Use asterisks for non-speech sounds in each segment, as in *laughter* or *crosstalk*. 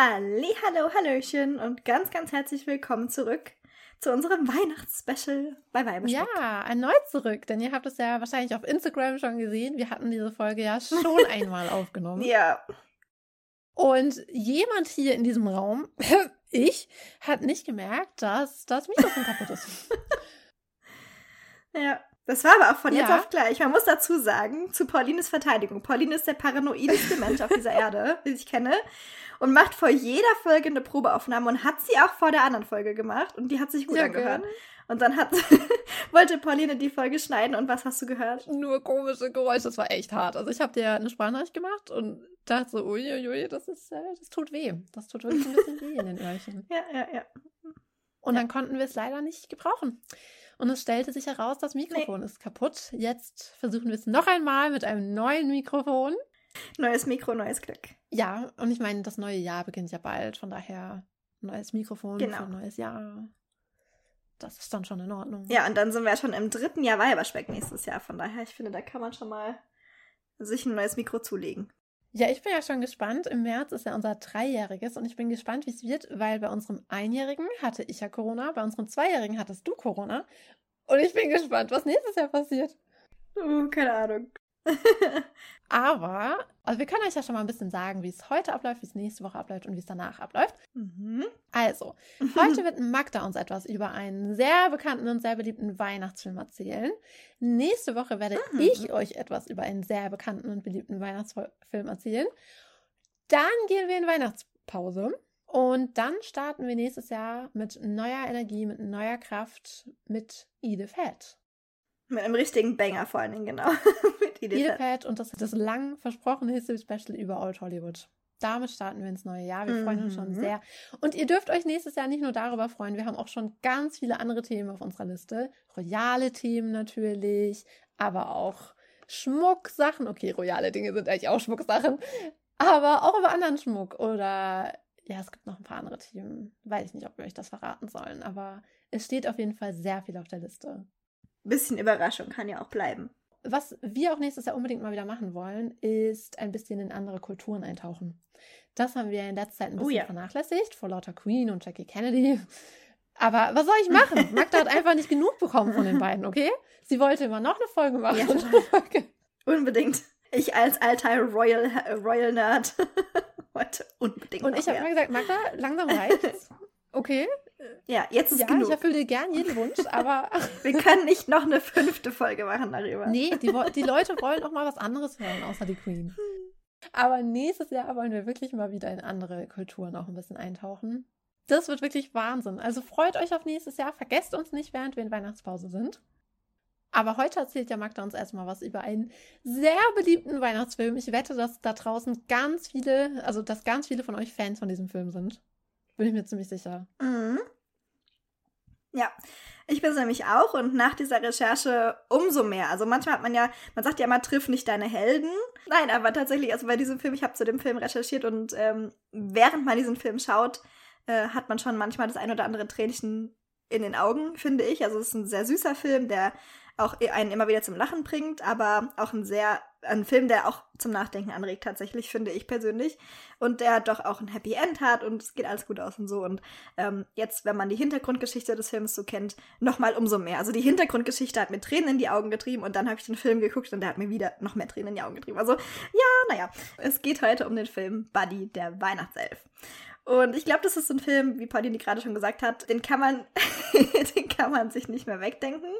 Halli, hallo, hallöchen und ganz, ganz herzlich willkommen zurück zu unserem Weihnachtsspecial bei Weiberschmuck. Ja, erneut zurück, denn ihr habt es ja wahrscheinlich auf Instagram schon gesehen. Wir hatten diese Folge ja *laughs* schon einmal aufgenommen. Ja. Und jemand hier in diesem Raum, *laughs* ich, hat nicht gemerkt, dass das Mikrofon kaputt ist. *laughs* Ja. Das war aber auch von jetzt Ja. auf gleich. Man muss dazu sagen, zu Paulines Verteidigung. Pauline ist der paranoideste Mensch auf dieser Erde, *laughs* den ich kenne. Und macht vor jeder Folge eine Probeaufnahme und hat sie auch vor der anderen Folge gemacht. Und die hat sich gut Ja, angehört. gerne. Und dann hat, *laughs* wollte Pauline die Folge schneiden. Und was hast du gehört? Nur komische Geräusche, das war echt hart. Also ich habe dir eine Sprachnachricht gemacht und dachte so, uiuiui, das ist, äh, das tut weh. Das tut wirklich ein bisschen weh in den *laughs* Öhrchen. Ja, ja, ja. Und dann konnten wir es leider nicht gebrauchen. Und es stellte sich heraus, das Mikrofon ist kaputt. Jetzt versuchen wir es noch einmal mit einem neuen Mikrofon. Neues Mikro, neues Glück. Ja, und ich meine, das neue Jahr beginnt ja bald, von daher neues Mikrofon Genau. für ein neues Jahr. Das ist dann schon in Ordnung. Ja, und dann sind wir schon im dritten Jahr Weiberspeck nächstes Jahr. Von daher, ich finde, da kann man schon mal sich ein neues Mikro zulegen. Ja, ich bin ja schon gespannt. Im März ist ja unser Dreijähriges und ich bin gespannt, wie es wird, weil bei unserem Einjährigen hatte ich ja Corona, bei unserem Zweijährigen hattest du Corona. Und ich bin gespannt, was nächstes Jahr passiert. Uh, keine Ahnung. *laughs* Aber, also wir können euch ja schon mal ein bisschen sagen, wie es heute abläuft, wie es nächste Woche abläuft und wie es danach abläuft. mhm. Also, heute wird *laughs* Magda uns etwas über einen sehr bekannten und sehr beliebten Weihnachtsfilm erzählen. Nächste Woche werde Mhm. ich euch etwas über einen sehr bekannten und beliebten Weihnachtsfilm erzählen. Dann gehen wir in Weihnachtspause und dann starten wir nächstes Jahr mit neuer Energie, mit neuer Kraft, mit Edith Head. Mit einem richtigen Banger vor allen Dingen, genau. *laughs* Mit. Head und das, das lang versprochene History Special über Old Hollywood. Damit starten wir ins neue Jahr. Wir freuen uns schon Mhm. sehr. Und ihr dürft euch nächstes Jahr nicht nur darüber freuen. Wir haben auch schon ganz viele andere Themen auf unserer Liste. Royale Themen natürlich, aber auch Schmucksachen. Okay, royale Dinge sind eigentlich auch Schmucksachen. Aber auch über anderen Schmuck. Oder ja, es gibt noch ein paar andere Themen. Weiß ich nicht, ob wir euch das verraten sollen. Aber es steht auf jeden Fall sehr viel auf der Liste. Bisschen Überraschung kann ja auch bleiben. Was wir auch nächstes Jahr unbedingt mal wieder machen wollen, ist ein bisschen in andere Kulturen eintauchen. Das haben wir in letzter Zeit ein Oh bisschen ja. vernachlässigt, vor lauter Queen und Jackie Kennedy. Aber was soll ich machen? *laughs* Magda hat einfach nicht genug bekommen von den beiden, okay? Sie wollte immer noch eine Folge machen. Ja, Folge. *laughs* Unbedingt. Ich als alter Royal, Royal Nerd *laughs* wollte unbedingt. Und ich habe immer gesagt, Magda, langsam reicht's. Okay, Ja, jetzt ist ja, ich genug. erfülle dir gern jeden Wunsch, aber *laughs* Wir können nicht noch eine fünfte Folge machen darüber. Nee, die, die Leute wollen auch mal was anderes hören, außer die Queen. Aber nächstes Jahr wollen wir wirklich mal wieder in andere Kulturen auch ein bisschen eintauchen. Das wird wirklich Wahnsinn. Also freut euch auf nächstes Jahr. Vergesst uns nicht, während wir in Weihnachtspause sind. Aber heute erzählt ja Magda uns erstmal was über einen sehr beliebten Weihnachtsfilm. Ich wette, dass da draußen ganz viele, also dass ganz viele von euch Fans von diesem Film sind. Bin ich mir ziemlich sicher. Mhm. Ja, ich bin es nämlich auch und nach dieser Recherche umso mehr. Also manchmal hat man ja, man sagt ja immer, triff nicht deine Helden. Nein, aber tatsächlich, also bei diesem Film, ich habe zu dem Film recherchiert und ähm, während man diesen Film schaut, äh, hat man schon manchmal das ein oder andere Tränchen in den Augen, finde ich. Also es ist ein sehr süßer Film, der auch einen immer wieder zum Lachen bringt, aber auch ein sehr, ein Film, der auch zum Nachdenken anregt, tatsächlich, finde ich persönlich. Und der doch auch ein Happy End hat und es geht alles gut aus und so. Und ähm, jetzt, wenn man die Hintergrundgeschichte des Films so kennt, nochmal umso mehr. Also die Hintergrundgeschichte hat mir Tränen in die Augen getrieben und dann habe ich den Film geguckt und der hat mir wieder noch mehr Tränen in die Augen getrieben. Also ja, naja, es geht heute um den Film Buddy, der Weihnachtself. Und ich glaube, das ist ein Film, wie Pauline gerade schon gesagt hat, den kann man, *laughs* den kann man sich nicht mehr wegdenken.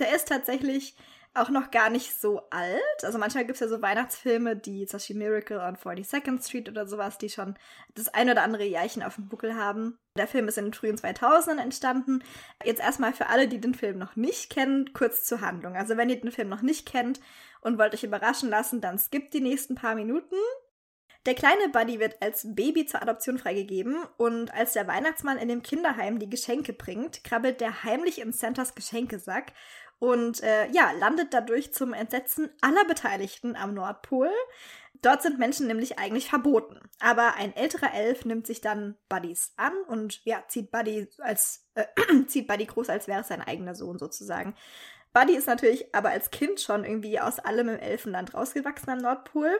Der ist tatsächlich auch noch gar nicht so alt. Also manchmal gibt es ja so Weihnachtsfilme, die Beispiel Miracle on 42nd Street oder sowas, die schon das ein oder andere Jährchen auf dem Buckel haben. Der Film ist in den frühen 2000ern entstanden. Jetzt erstmal für alle, die den Film noch nicht kennen, kurz zur Handlung. Also wenn ihr den Film noch nicht kennt und wollt euch überraschen lassen, dann skippt die nächsten paar Minuten. Der kleine Buddy wird als Baby zur Adoption freigegeben und als der Weihnachtsmann in dem Kinderheim die Geschenke bringt, krabbelt der heimlich in Santas Geschenkesack und äh, ja, landet dadurch zum Entsetzen aller Beteiligten am Nordpol. Dort sind Menschen nämlich eigentlich verboten. Aber ein älterer Elf nimmt sich dann Buddys an und ja, zieht Buddy als äh, *clears throat* zieht Buddy groß, als wäre es sein eigener Sohn sozusagen. Buddy ist natürlich aber als Kind schon irgendwie aus allem im Elfenland rausgewachsen am Nordpol.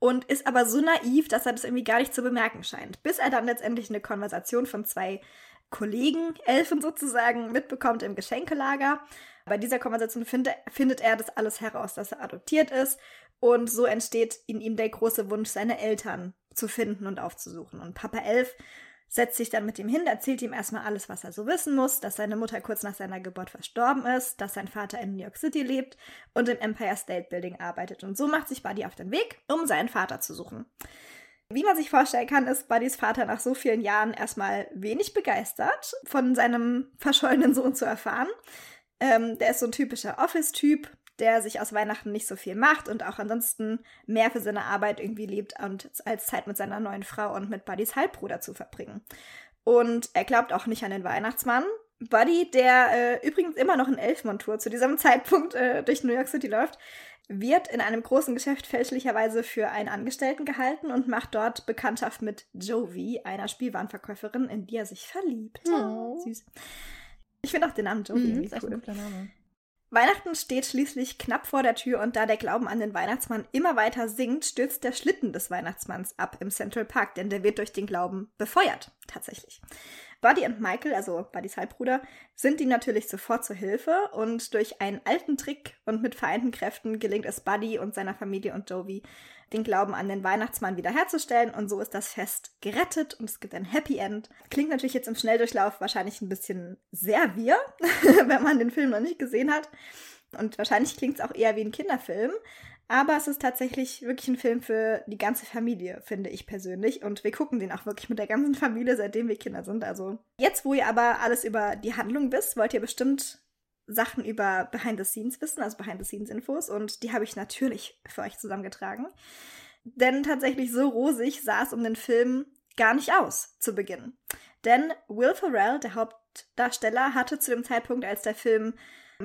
und ist aber so naiv, dass er das irgendwie gar nicht zu bemerken scheint. Bis er dann letztendlich eine Konversation von zwei Kollegen, Elfen sozusagen, mitbekommt im Geschenkelager. Bei dieser Konversation find, findet er das alles heraus, dass er adoptiert ist. Und so entsteht in ihm der große Wunsch, seine Eltern zu finden und aufzusuchen. Und Papa Elf setzt sich dann mit ihm hin, erzählt ihm erstmal alles, was er so wissen muss, dass seine Mutter kurz nach seiner Geburt verstorben ist, dass sein Vater in New York City lebt und im Empire State Building arbeitet. Und so macht sich Buddy auf den Weg, um seinen Vater zu suchen. Wie man sich vorstellen kann, ist Buddys Vater nach so vielen Jahren erstmal wenig begeistert, von seinem verschollenen Sohn zu erfahren. Ähm, der ist so ein typischer Office-Typ, der sich aus Weihnachten nicht so viel macht und auch ansonsten mehr für seine Arbeit irgendwie lebt und als Zeit mit seiner neuen Frau und mit Buddys Halbbruder zu verbringen. Und er glaubt auch nicht an den Weihnachtsmann. Buddy, der äh, übrigens immer noch in Elfmontur zu diesem *laughs* Zeitpunkt äh, durch New York City läuft, wird in einem großen Geschäft fälschlicherweise für einen Angestellten gehalten und macht dort Bekanntschaft mit Jovi, einer Spielwarenverkäuferin, in die er sich verliebt. Oh. Süß. Ich finde auch den Namen Jovi mhm, irgendwie cool. Ein Name. Weihnachten steht schließlich knapp vor der Tür und da der Glauben an den Weihnachtsmann immer weiter sinkt, stürzt der Schlitten des Weihnachtsmanns ab im Central Park, denn der wird durch den Glauben befeuert, tatsächlich. Buddy und Michael, also Buddys Halbbruder, sind ihm natürlich sofort zur Hilfe und durch einen alten Trick und mit vereinten Kräften gelingt es Buddy und seiner Familie und Jovi, den Glauben an den Weihnachtsmann wiederherzustellen und so ist das Fest gerettet und es gibt ein Happy End. Klingt natürlich jetzt im Schnelldurchlauf wahrscheinlich ein bisschen sehr wir, *laughs* wenn man den Film noch nicht gesehen hat. Und wahrscheinlich klingt es auch eher wie ein Kinderfilm. Aber es ist tatsächlich wirklich ein Film für die ganze Familie, finde ich persönlich. Und wir gucken den auch wirklich mit der ganzen Familie, seitdem wir Kinder sind. Also jetzt, wo ihr aber alles über die Handlung wisst, wollt ihr bestimmt Sachen über Behind the Scenes wissen, also Behind the Scenes Infos. Und die habe ich natürlich für euch zusammengetragen. Denn tatsächlich so rosig sah es um den Film gar nicht aus zu Beginn. Denn Will Ferrell, der Hauptdarsteller, hatte zu dem Zeitpunkt, als der Film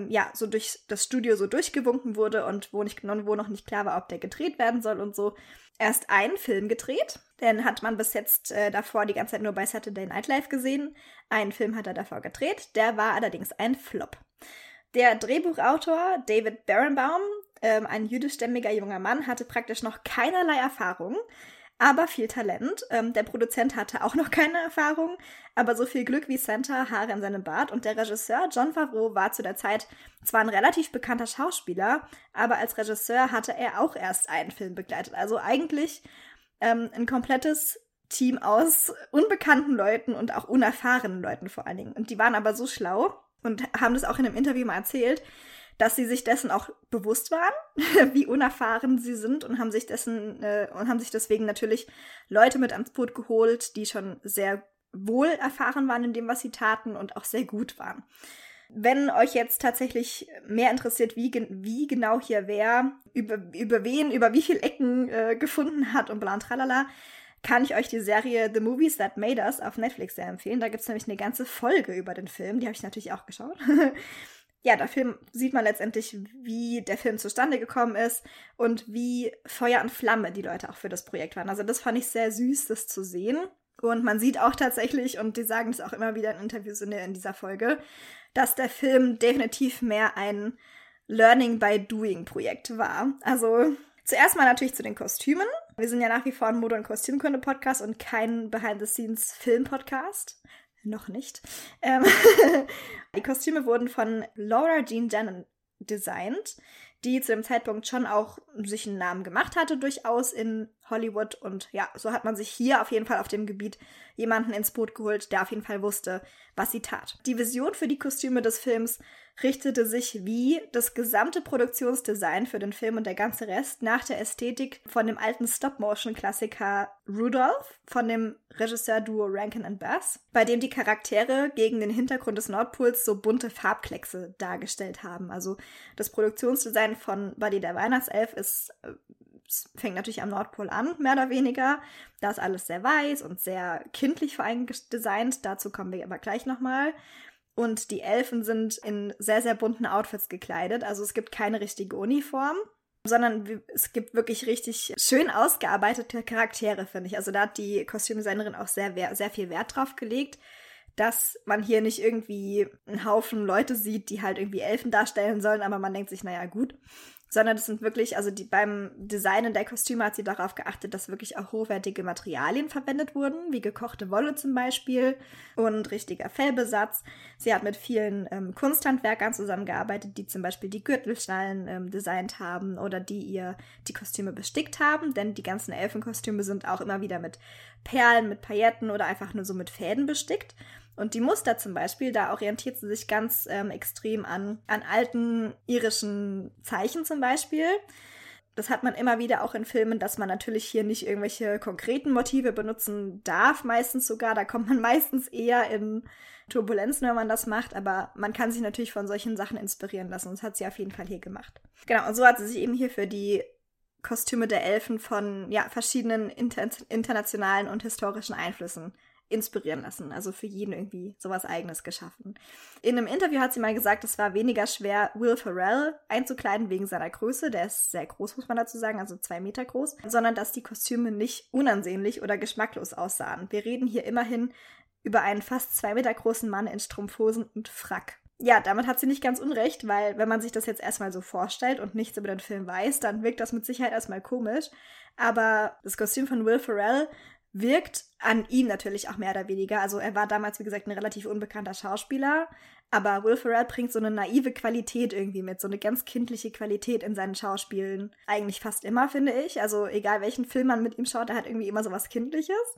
ja, so durch das Studio so durchgewunken wurde und wo, nicht, wo noch nicht klar war, ob der gedreht werden soll und so, erst einen Film gedreht. Den hat man bis jetzt äh, davor die ganze Zeit nur bei Saturday Night Live gesehen. Einen Film hat er davor gedreht, der war allerdings ein Flop. Der Drehbuchautor David Barenbaum, ähm, ein jüdischstämmiger junger Mann, hatte praktisch noch keinerlei Erfahrung aber viel Talent. Ähm, der Produzent hatte auch noch keine Erfahrung, aber so viel Glück wie Santa, Haare in seinem Bart. Und der Regisseur John Favreau war zu der Zeit zwar ein relativ bekannter Schauspieler, aber als Regisseur hatte er auch erst einen Film begleitet. Also eigentlich ähm, ein komplettes Team aus unbekannten Leuten und auch unerfahrenen Leuten vor allen Dingen. Und die waren aber so schlau und haben das auch in einem Interview mal erzählt, dass sie sich dessen auch bewusst waren, *laughs* wie unerfahren sie sind und haben sich dessen äh, und haben sich deswegen natürlich Leute mit ans Boot geholt, die schon sehr wohl erfahren waren in dem, was sie taten und auch sehr gut waren. Wenn euch jetzt tatsächlich mehr interessiert, wie, wie genau hier wer, über, über wen, über wie viele Ecken äh, gefunden hat und bla und tralala, kann ich euch die Serie The Movies That Made Us auf Netflix sehr empfehlen. Da gibt es nämlich eine ganze Folge über den Film, die habe ich natürlich auch geschaut. *laughs* ja, der Film sieht man letztendlich, wie der Film zustande gekommen ist und wie Feuer und Flamme die Leute auch für das Projekt waren. Also das fand ich sehr süß, das zu sehen. Und man sieht auch tatsächlich, und die sagen es auch immer wieder in Interviews in dieser Folge, dass der Film definitiv mehr ein Learning by Doing Projekt war. Also zuerst mal natürlich zu den Kostümen. Wir sind ja nach wie vor ein Mode- und Kostümkunde-Podcast und kein Behind-the-Scenes-Film-Podcast. Noch nicht. Ähm *laughs* die Kostüme wurden von Laura Jean Jannon designt, die zu dem Zeitpunkt schon auch sich einen Namen gemacht hatte, durchaus in Hollywood. Und ja, so hat man sich hier auf jeden Fall auf dem Gebiet jemanden ins Boot geholt, der auf jeden Fall wusste, was sie tat. Die Vision für die Kostüme des Films richtete sich wie das gesamte Produktionsdesign für den Film und der ganze Rest nach der Ästhetik von dem alten Stop-Motion-Klassiker Rudolph von dem Regisseur-Duo Rankin and Bass, bei dem die Charaktere gegen den Hintergrund des Nordpols so bunte Farbkleckse dargestellt haben. Also das Produktionsdesign von Buddy der Weihnachtself ist äh, fängt natürlich am Nordpol an, mehr oder weniger. Da ist alles sehr weiß und sehr kindlich vor allem designt. Dazu kommen wir aber gleich nochmal. Und die Elfen sind in sehr, sehr bunten Outfits gekleidet. Also es gibt keine richtige Uniform, sondern es gibt wirklich richtig schön ausgearbeitete Charaktere, finde ich. Also da hat die Kostümdesignerin auch sehr, sehr viel Wert drauf gelegt, dass man hier nicht irgendwie einen Haufen Leute sieht, die halt irgendwie Elfen darstellen sollen, aber man denkt sich, naja, gut, sondern das sind wirklich, also die, beim Designen der Kostüme hat sie darauf geachtet, dass wirklich auch hochwertige Materialien verwendet wurden, wie gekochte Wolle zum Beispiel und richtiger Fellbesatz. Sie hat mit vielen ähm, Kunsthandwerkern zusammengearbeitet, die zum Beispiel die Gürtelschnallen ähm, designt haben oder die ihr die Kostüme bestickt haben, denn die ganzen Elfenkostüme sind auch immer wieder mit Perlen, mit Pailletten oder einfach nur so mit Fäden bestickt. Und die Muster zum Beispiel, da orientiert sie sich ganz ähm, extrem an, an alten irischen Zeichen zum Beispiel. Das hat man immer wieder auch in Filmen, dass man natürlich hier nicht irgendwelche konkreten Motive benutzen darf, meistens sogar. Da kommt man *laughs* meistens eher in Turbulenzen, wenn man das macht, aber man kann sich natürlich von solchen Sachen inspirieren lassen. Und das hat sie auf jeden Fall hier gemacht. Genau, und so hat sie sich eben hier für die Kostüme der Elfen von ja, verschiedenen inter internationalen und historischen Einflüssen inspirieren lassen. Also für jeden irgendwie sowas Eigenes geschaffen. In einem Interview hat sie mal gesagt, es war weniger schwer, Will Ferrell einzukleiden wegen seiner Größe. Der ist sehr groß, muss man dazu sagen, also zwei Meter groß. Sondern dass die Kostüme nicht unansehnlich oder geschmacklos aussahen. Wir reden hier immerhin über einen fast zwei Meter großen Mann in Strumpfhosen und Frack. Ja, damit hat sie nicht ganz unrecht, weil wenn man sich das jetzt erstmal so vorstellt und nichts über den Film weiß, dann wirkt das mit Sicherheit erstmal komisch. Aber das Kostüm von Will Ferrell wirkt an ihm natürlich auch mehr oder weniger. Also er war damals, wie gesagt, ein relativ unbekannter Schauspieler, aber Will Ferrell bringt so eine naive Qualität irgendwie mit, so eine ganz kindliche Qualität in seinen Schauspielen. Eigentlich fast immer, finde ich. Also egal welchen Film man mit ihm schaut, er hat irgendwie immer so was Kindliches.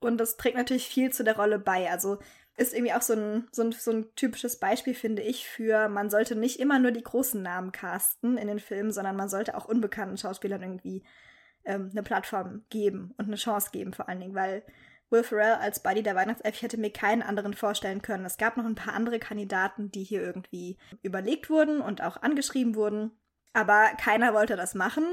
Und das trägt natürlich viel zu der Rolle bei. Also ist irgendwie auch so ein, so ein, so ein typisches Beispiel, finde ich, für man sollte nicht immer nur die großen Namen casten in den Filmen, sondern man sollte auch unbekannten Schauspielern irgendwie ähm, eine Plattform geben und eine Chance geben, vor allen Dingen, weil Will Ferrell als Buddy der Weihnachtself, ich hätte mir keinen anderen vorstellen können. Es gab noch ein paar andere Kandidaten, die hier irgendwie überlegt wurden und auch angeschrieben wurden, aber keiner wollte das machen,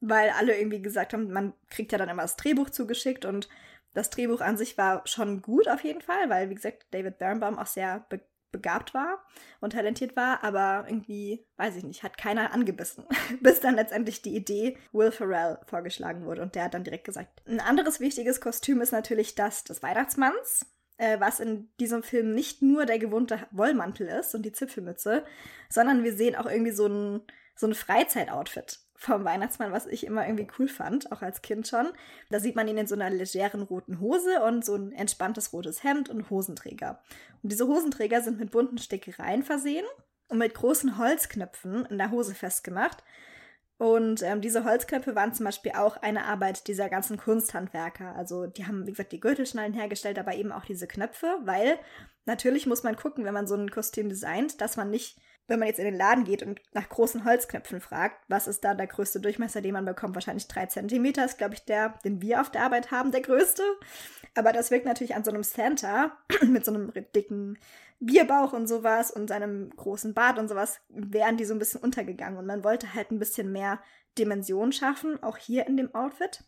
weil alle irgendwie gesagt haben, man kriegt ja dann immer das Drehbuch zugeschickt und das Drehbuch an sich war schon gut auf jeden Fall, weil, wie gesagt, David Birnbaum auch sehr be begabt war und talentiert war, aber irgendwie, weiß ich nicht, hat keiner angebissen. *laughs* Bis dann letztendlich die Idee Will Ferrell vorgeschlagen wurde und der hat dann direkt gesagt. Ein anderes wichtiges Kostüm ist natürlich das des Weihnachtsmanns, äh, was in diesem Film nicht nur der gewohnte Wollmantel ist und die Zipfelmütze, sondern wir sehen auch irgendwie so ein, so ein Freizeitoutfit vom Weihnachtsmann, was ich immer irgendwie cool fand, auch als Kind schon. Da sieht man ihn in so einer legeren roten Hose und so ein entspanntes rotes Hemd und Hosenträger. Und diese Hosenträger sind mit bunten Stickereien versehen und mit großen Holzknöpfen in der Hose festgemacht. Und ähm, diese Holzknöpfe waren zum Beispiel auch eine Arbeit dieser ganzen Kunsthandwerker. Also die haben, wie gesagt, die Gürtelschnallen hergestellt, aber eben auch diese Knöpfe, weil natürlich muss man gucken, wenn man so ein Kostüm designt, dass man nicht wenn man jetzt in den Laden geht und nach großen Holzknöpfen fragt, was ist da der größte Durchmesser, den man bekommt? Wahrscheinlich drei Zentimeter ist, glaube ich, der, den wir auf der Arbeit haben, der größte. Aber das wirkt natürlich an so einem Santa *clears throat* mit so einem dicken Bierbauch und sowas und seinem großen Bart und sowas, wären die so ein bisschen untergegangen. Und man wollte halt ein bisschen mehr Dimension schaffen, auch hier in dem Outfit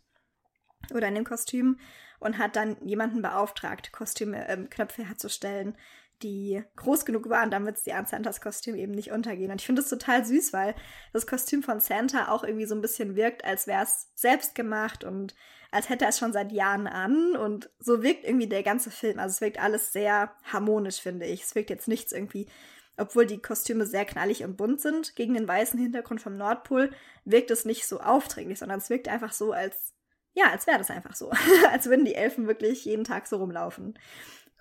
oder in dem Kostüm und hat dann jemanden beauftragt, Kostüme, äh, Knöpfe herzustellen, die groß genug waren, damit sie an Santas Kostüm eben nicht untergehen. Und ich finde es total süß, weil das Kostüm von Santa auch irgendwie so ein bisschen wirkt, als wäre es selbst gemacht und als hätte er es schon seit Jahren an. Und so wirkt irgendwie der ganze Film. Also es wirkt alles sehr harmonisch, finde ich. Es wirkt jetzt nichts irgendwie, obwohl die Kostüme sehr knallig und bunt sind, gegen den weißen Hintergrund vom Nordpol, wirkt es nicht so aufdringlich, sondern es wirkt einfach so, als ja, als wäre das einfach so. *laughs* als würden die Elfen wirklich jeden Tag so rumlaufen.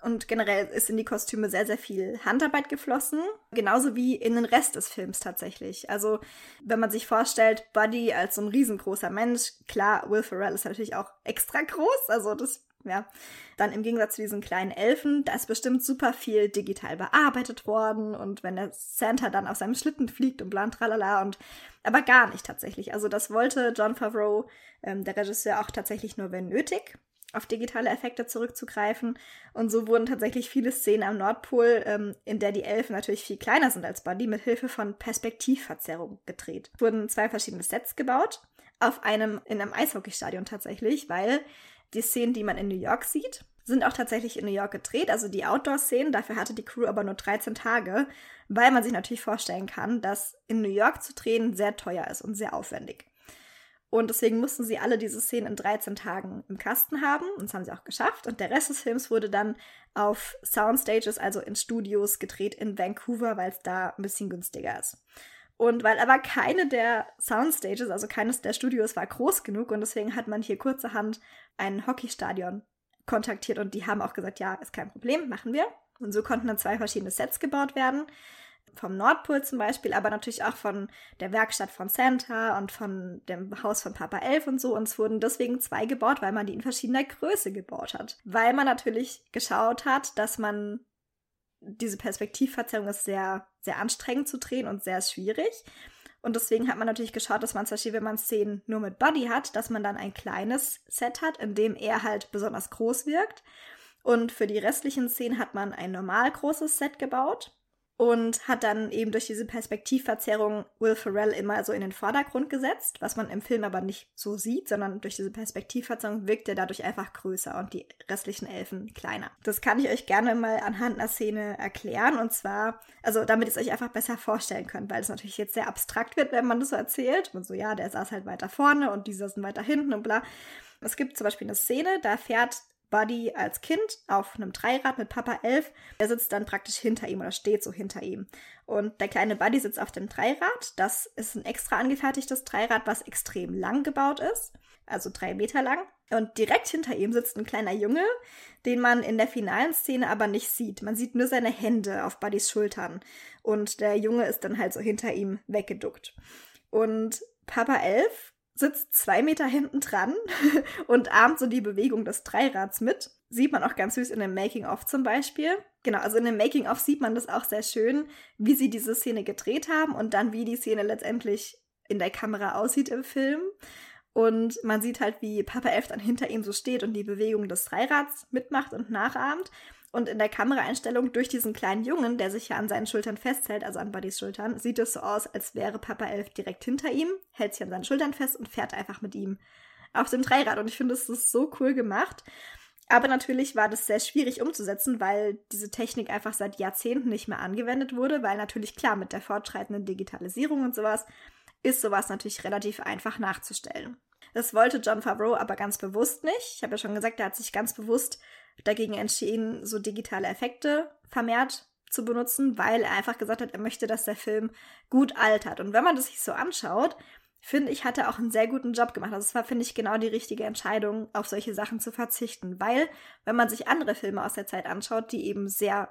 Und generell ist in die Kostüme sehr, sehr viel Handarbeit geflossen. Genauso wie in den Rest des Films tatsächlich. Also, wenn man sich vorstellt, Buddy als so ein riesengroßer Mensch, klar, Will Ferrell ist natürlich auch extra groß. Also, das, ja. Dann im Gegensatz zu diesen kleinen Elfen, da ist bestimmt super viel digital bearbeitet worden. Und wenn der Santa dann auf seinem Schlitten fliegt und bla tralala und, aber gar nicht tatsächlich. Also, das wollte John Favreau, ähm, der Regisseur, auch tatsächlich nur, wenn nötig auf digitale Effekte zurückzugreifen. Und so wurden tatsächlich viele Szenen am Nordpol, ähm, in der die Elfen natürlich viel kleiner sind als Buddy, mit Hilfe von Perspektivverzerrung gedreht. Es wurden zwei verschiedene Sets gebaut, auf einem, in einem Eishockeystadion tatsächlich, weil die Szenen, die man in New York sieht, sind auch tatsächlich in New York gedreht, also die Outdoor-Szenen. Dafür hatte die Crew aber nur 13 Tage, weil man sich natürlich vorstellen kann, dass in New York zu drehen sehr teuer ist und sehr aufwendig. Und deswegen mussten sie alle diese Szenen in 13 Tagen im Kasten haben. Und das haben sie auch geschafft. Und der Rest des Films wurde dann auf Soundstages, also in Studios, gedreht in Vancouver, weil es da ein bisschen günstiger ist. Und weil aber keine der Soundstages, also keines der Studios war groß genug und deswegen hat man hier kurzerhand ein Hockeystadion kontaktiert und die haben auch gesagt, ja, ist kein Problem, machen wir. Und so konnten dann zwei verschiedene Sets gebaut werden. Vom Nordpol zum Beispiel, aber natürlich auch von der Werkstatt von Santa und von dem Haus von Papa Elf und so. Und es wurden deswegen zwei gebaut, weil man die in verschiedener Größe gebaut hat. Weil man natürlich geschaut hat, dass man diese Perspektivverzerrung ist sehr, sehr anstrengend zu drehen und sehr schwierig. Und deswegen hat man natürlich geschaut, dass man zum Beispiel, wenn man Szenen nur mit Buddy hat, dass man dann ein kleines Set hat, in dem er halt besonders groß wirkt. Und für die restlichen Szenen hat man ein normal großes Set gebaut und hat dann eben durch diese Perspektivverzerrung Will Ferrell immer so in den Vordergrund gesetzt, was man im Film aber nicht so sieht, sondern durch diese Perspektivverzerrung wirkt er dadurch einfach größer und die restlichen Elfen kleiner. Das kann ich euch gerne mal anhand einer Szene erklären und zwar, also damit ihr es euch einfach besser vorstellen könnt, weil es natürlich jetzt sehr abstrakt wird, wenn man das so erzählt und so, ja, der saß halt weiter vorne und die saßen weiter hinten und bla. Es gibt zum Beispiel eine Szene, da fährt Buddy als Kind auf einem Dreirad mit Papa Elf. Er sitzt dann praktisch hinter ihm oder steht so hinter ihm. Und der kleine Buddy sitzt auf dem Dreirad. Das ist ein extra angefertigtes Dreirad, was extrem lang gebaut ist. Also drei Meter lang. Und direkt hinter ihm sitzt ein kleiner Junge, den man in der finalen Szene aber nicht sieht. Man sieht nur seine Hände auf Buddys Schultern. Und der Junge ist dann halt so hinter ihm weggeduckt. Und Papa Elf sitzt zwei Meter hinten dran *laughs* und ahmt so die Bewegung des Dreirads mit. Sieht man auch ganz süß in dem Making-of zum Beispiel. Genau, also in dem Making-of sieht man das auch sehr schön, wie sie diese Szene gedreht haben und dann wie die Szene letztendlich in der Kamera aussieht im Film. Und man sieht halt, wie Papa Elf dann hinter ihm so steht und die Bewegung des Dreirads mitmacht und nachahmt. Und in der Kameraeinstellung durch diesen kleinen Jungen, der sich ja an seinen Schultern festhält, also an Buddys Schultern, sieht es so aus, als wäre Papa Elf direkt hinter ihm, hält sich an seinen Schultern fest und fährt einfach mit ihm auf dem Dreirad. Und ich finde, es ist so cool gemacht. Aber natürlich war das sehr schwierig umzusetzen, weil diese Technik einfach seit Jahrzehnten nicht mehr angewendet wurde, weil natürlich klar, mit der fortschreitenden Digitalisierung und sowas ist sowas natürlich relativ einfach nachzustellen. Das wollte John Favreau aber ganz bewusst nicht. Ich habe ja schon gesagt, er hat sich ganz bewusst dagegen entschieden, so digitale Effekte vermehrt zu benutzen, weil er einfach gesagt hat, er möchte, dass der Film gut altert. Und wenn man das sich so anschaut, finde ich, hat er auch einen sehr guten Job gemacht. Also es war, finde ich, genau die richtige Entscheidung, auf solche Sachen zu verzichten. Weil, wenn man sich andere Filme aus der Zeit anschaut, die eben sehr,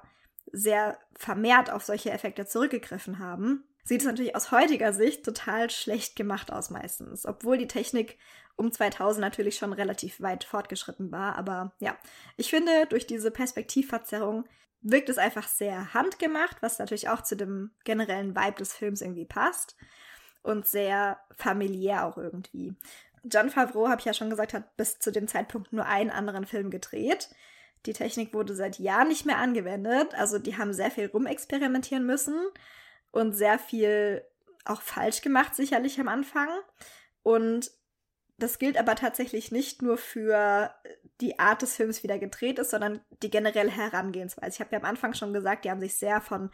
sehr vermehrt auf solche Effekte zurückgegriffen haben, sieht es natürlich aus heutiger Sicht total schlecht gemacht aus meistens. Obwohl die Technik um 2000 natürlich schon relativ weit fortgeschritten war. Aber ja, ich finde, durch diese Perspektivverzerrung wirkt es einfach sehr handgemacht, was natürlich auch zu dem generellen Vibe des Films irgendwie passt. Und sehr familiär auch irgendwie. John Favreau, habe ich ja schon gesagt, hat bis zu dem Zeitpunkt nur einen anderen Film gedreht. Die Technik wurde seit Jahren nicht mehr angewendet. Also die haben sehr viel rumexperimentieren müssen und sehr viel auch falsch gemacht, sicherlich am Anfang. Und das gilt aber tatsächlich nicht nur für die Art des Films, wie der gedreht ist, sondern die generelle Herangehensweise. Ich habe ja am Anfang schon gesagt, die haben sich sehr von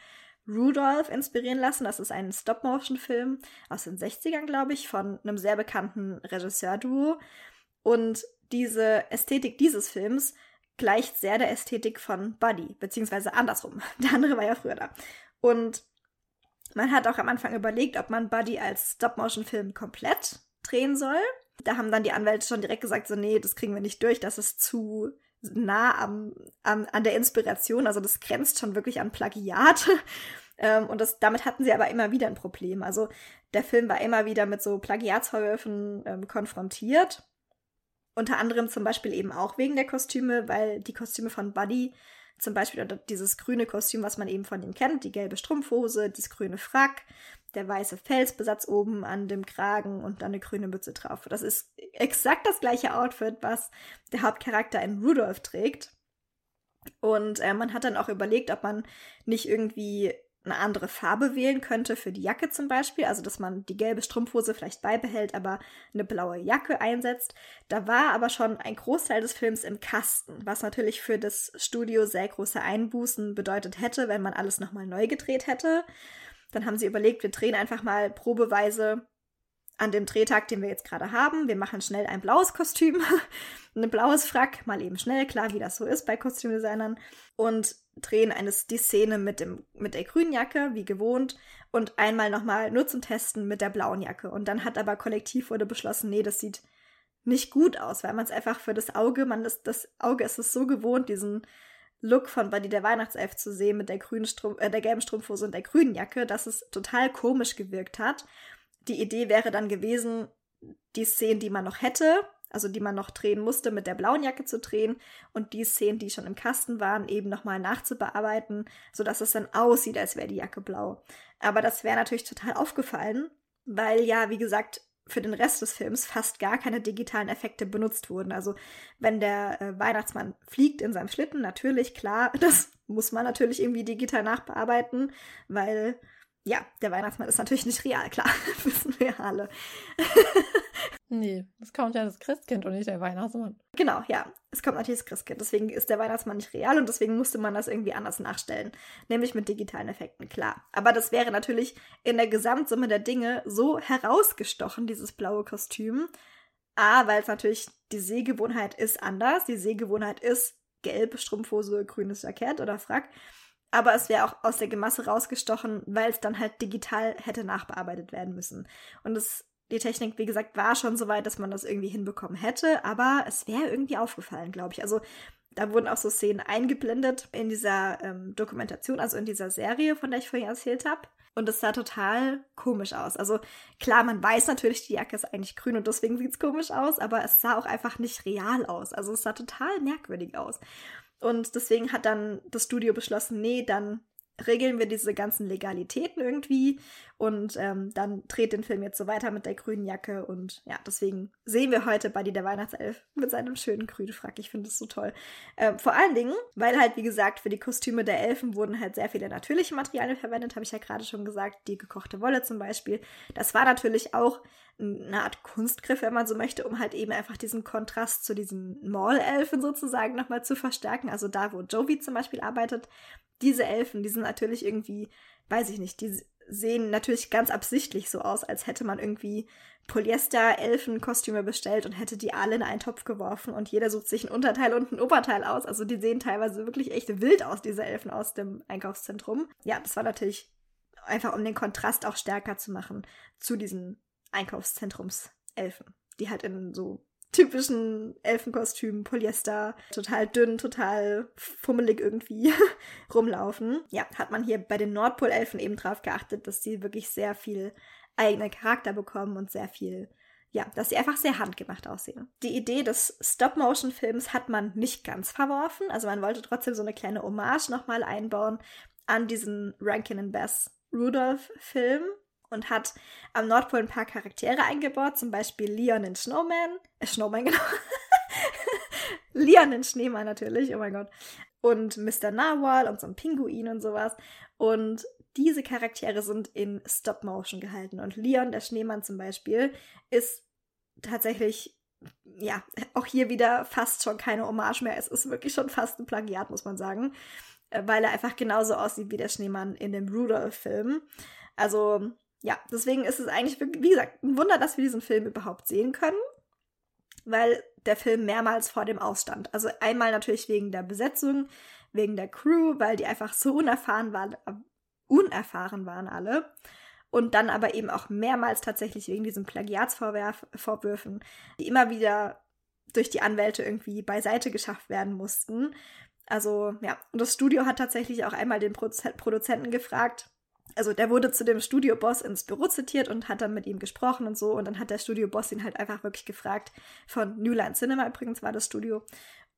Rudolph inspirieren lassen. Das ist ein Stop-Motion-Film aus den 60ern, glaube ich, von einem sehr bekannten Regisseur-Duo. Und diese Ästhetik dieses Films gleicht sehr der Ästhetik von Buddy, beziehungsweise andersrum. *laughs* Der andere war ja früher da. Und man hat auch am Anfang überlegt, ob man Buddy als Stop-Motion-Film komplett drehen soll da haben dann die Anwälte schon direkt gesagt, so, nee, das kriegen wir nicht durch, das ist zu nah am, am, an der Inspiration, also das grenzt schon wirklich an Plagiat. *laughs* ähm, und das, damit hatten sie aber immer wieder ein Problem. Also der Film war immer wieder mit so Plagiatsvorwürfen ähm, konfrontiert. Unter anderem zum Beispiel eben auch wegen der Kostüme, weil die Kostüme von Buddy zum Beispiel dieses grüne Kostüm, was man eben von ihm kennt, die gelbe Strumpfhose, das grüne Frack, der weiße Felsbesatz oben an dem Kragen und dann eine grüne Mütze drauf. Das ist exakt das gleiche Outfit, was der Hauptcharakter in Rudolph trägt. Und äh, man hat dann auch überlegt, ob man nicht irgendwie eine andere Farbe wählen könnte für die Jacke zum Beispiel, also dass man die gelbe Strumpfhose vielleicht beibehält, aber eine blaue Jacke einsetzt. Da war aber schon ein Großteil des Films im Kasten, was natürlich für das Studio sehr große Einbußen bedeutet hätte, wenn man alles nochmal neu gedreht hätte. Dann haben sie überlegt, wir drehen einfach mal probeweise an dem Drehtag, den wir jetzt gerade haben. Wir machen schnell ein blaues Kostüm, *laughs* ein blaues Frack, mal eben schnell, klar, wie das so ist bei Kostümdesignern. Und drehen eines die Szene mit dem mit der grünen Jacke wie gewohnt und einmal nochmal nur zum Testen mit der blauen Jacke und dann hat aber kollektiv wurde beschlossen, nee, das sieht nicht gut aus, weil man es einfach für das Auge, man ist das Auge ist es so gewohnt, diesen Look von Buddy der Weihnachtself zu sehen mit der grünen Strumpf, äh, der gelben Strumpfhose und der grünen Jacke, dass es total komisch gewirkt hat. Die Idee wäre dann gewesen, die Szenen, die man noch hätte, also die man noch drehen musste, mit der blauen Jacke zu drehen und die Szenen, die schon im Kasten waren, eben nochmal nachzubearbeiten, sodass es dann aussieht, als wäre die Jacke blau. Aber das wäre natürlich total aufgefallen, weil ja, wie gesagt, für den Rest des Films fast gar keine digitalen Effekte benutzt wurden. Also wenn der äh, Weihnachtsmann fliegt in seinem Schlitten, natürlich, klar, *laughs* das muss man natürlich irgendwie digital nachbearbeiten, weil ja, der Weihnachtsmann ist natürlich nicht real, klar, *laughs* wissen wir alle. *laughs* nee, es kommt ja das Christkind und nicht der Weihnachtsmann. Genau, ja, es kommt natürlich das Christkind. Deswegen ist der Weihnachtsmann nicht real und deswegen musste man das irgendwie anders nachstellen. Nämlich mit digitalen Effekten, klar. Aber das wäre natürlich in der Gesamtsumme der Dinge so herausgestochen, dieses blaue Kostüm. A, weil es natürlich, die Sehgewohnheit ist anders. Die Sehgewohnheit ist gelb, Strumpfhose, grünes Jackett oder Frack aber es wäre auch aus der Gemasse rausgestochen, weil es dann halt digital hätte nachbearbeitet werden müssen. Und es, die Technik, wie gesagt, war schon so weit, dass man das irgendwie hinbekommen hätte, aber es wäre irgendwie aufgefallen, glaube ich. Also da wurden auch so Szenen eingeblendet in dieser ähm, Dokumentation, also in dieser Serie, von der ich vorhin erzählt habe. Und es sah total komisch aus. Also klar, man weiß natürlich, die Jacke ist eigentlich grün und deswegen sieht es komisch aus, aber es sah auch einfach nicht real aus. Also es sah total merkwürdig aus. Und deswegen hat dann das Studio beschlossen, nee, dann regeln wir diese ganzen Legalitäten irgendwie und ähm, dann dreht den Film jetzt so weiter mit der grünen Jacke und ja, deswegen sehen wir heute Buddy der Weihnachtself mit seinem schönen grünen Frack. Ich finde es so toll. Ähm, vor allen Dingen, weil halt, wie gesagt, für die Kostüme der Elfen wurden halt sehr viele natürliche Materialien verwendet, habe ich ja gerade schon gesagt, die gekochte Wolle zum Beispiel. Das war natürlich auch eine Art Kunstgriff, wenn man so möchte, um halt eben einfach diesen Kontrast zu diesen Mall-Elfen sozusagen nochmal zu verstärken. Also da, wo Jovi zum Beispiel arbeitet, diese Elfen, die sind natürlich irgendwie, weiß ich nicht, die sehen natürlich ganz absichtlich so aus, als hätte man irgendwie Polyester-Elfen-Kostüme bestellt und hätte die alle in einen Topf geworfen und jeder sucht sich ein Unterteil und ein Oberteil aus. Also die sehen teilweise wirklich echt wild aus, diese Elfen aus dem Einkaufszentrum. Ja, das war natürlich einfach, um den Kontrast auch stärker zu machen zu diesen Einkaufszentrumselfen, die halt in so typischen Elfenkostümen, Polyester, total dünn, total fummelig irgendwie *laughs* rumlaufen. Ja, hat man hier bei den Nordpolelfen eben drauf geachtet, dass sie wirklich sehr viel eigenen Charakter bekommen und sehr viel ja, dass sie einfach sehr handgemacht aussehen. Die Idee des Stop-Motion-Films hat man nicht ganz verworfen. Also man wollte trotzdem so eine kleine Hommage nochmal einbauen an diesen Rankin Bass Rudolph-Film und hat am Nordpol ein paar Charaktere eingebaut, zum Beispiel Leon den Snowman, äh, Snowman, *laughs* genau. Leon den Schneemann natürlich, oh mein Gott. Und Mr. Narwhal und so ein Pinguin und sowas. Und diese Charaktere sind in Stop-Motion gehalten. Und Leon, der Schneemann zum Beispiel, ist tatsächlich, ja, auch hier wieder fast schon keine Hommage mehr. Es ist wirklich schon fast ein Plagiat, muss man sagen. Äh, weil er einfach genauso aussieht wie der Schneemann in dem Rudolph-Film. Also, ja, deswegen ist es eigentlich, wie gesagt, ein Wunder, dass wir diesen Film überhaupt sehen können, weil der Film mehrmals vor dem ausstand. Also einmal natürlich wegen der Besetzung, wegen der Crew, weil die einfach so unerfahren waren, äh, unerfahren waren alle. Und dann aber eben auch mehrmals tatsächlich wegen diesen Plagiatsvorwürfen, die immer wieder durch die Anwälte irgendwie beiseite geschafft werden mussten. Also ja, und das Studio hat tatsächlich auch einmal den Produzenten gefragt, also der wurde zu dem Studioboss ins Büro zitiert und hat dann mit ihm gesprochen und so. Und dann hat der Studioboss ihn halt einfach wirklich gefragt, von New Line Cinema übrigens war das Studio,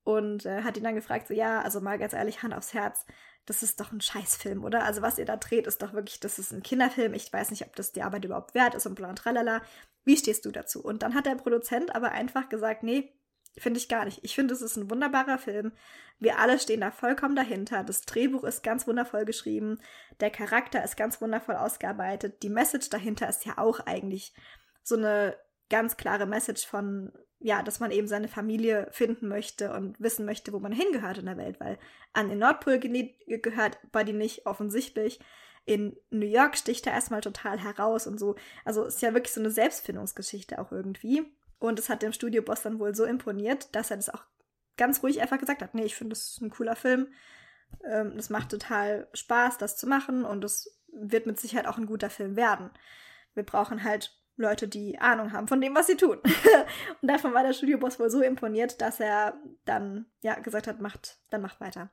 und äh, hat ihn dann gefragt, so ja, also mal ganz ehrlich, Hand aufs Herz, das ist doch ein Scheißfilm, oder? Also was ihr da dreht, ist doch wirklich, das ist ein Kinderfilm. Ich weiß nicht, ob das die Arbeit überhaupt wert ist und bla und tralala. Wie stehst du dazu? Und dann hat der Produzent aber einfach gesagt, nee, Finde ich gar nicht. Ich finde, es ist ein wunderbarer Film. Wir alle stehen da vollkommen dahinter. Das Drehbuch ist ganz wundervoll geschrieben. Der Charakter ist ganz wundervoll ausgearbeitet. Die Message dahinter ist ja auch eigentlich so eine ganz klare Message von, ja, dass man eben seine Familie finden möchte und wissen möchte, wo man hingehört in der Welt, weil an den Nordpol gehört Buddy nicht offensichtlich. In New York sticht er erstmal total heraus und so. Also ist ja wirklich so eine Selbstfindungsgeschichte auch irgendwie. Und es hat dem Studioboss dann wohl so imponiert, dass er das auch ganz ruhig einfach gesagt hat. Nee, ich finde, das ist ein cooler Film. Ähm, es macht total Spaß, das zu machen und es wird mit Sicherheit auch ein guter Film werden. Wir brauchen halt Leute, die Ahnung haben von dem, was sie tun. *laughs* und davon war der Studioboss wohl so imponiert, dass er dann ja gesagt hat, macht, dann macht weiter.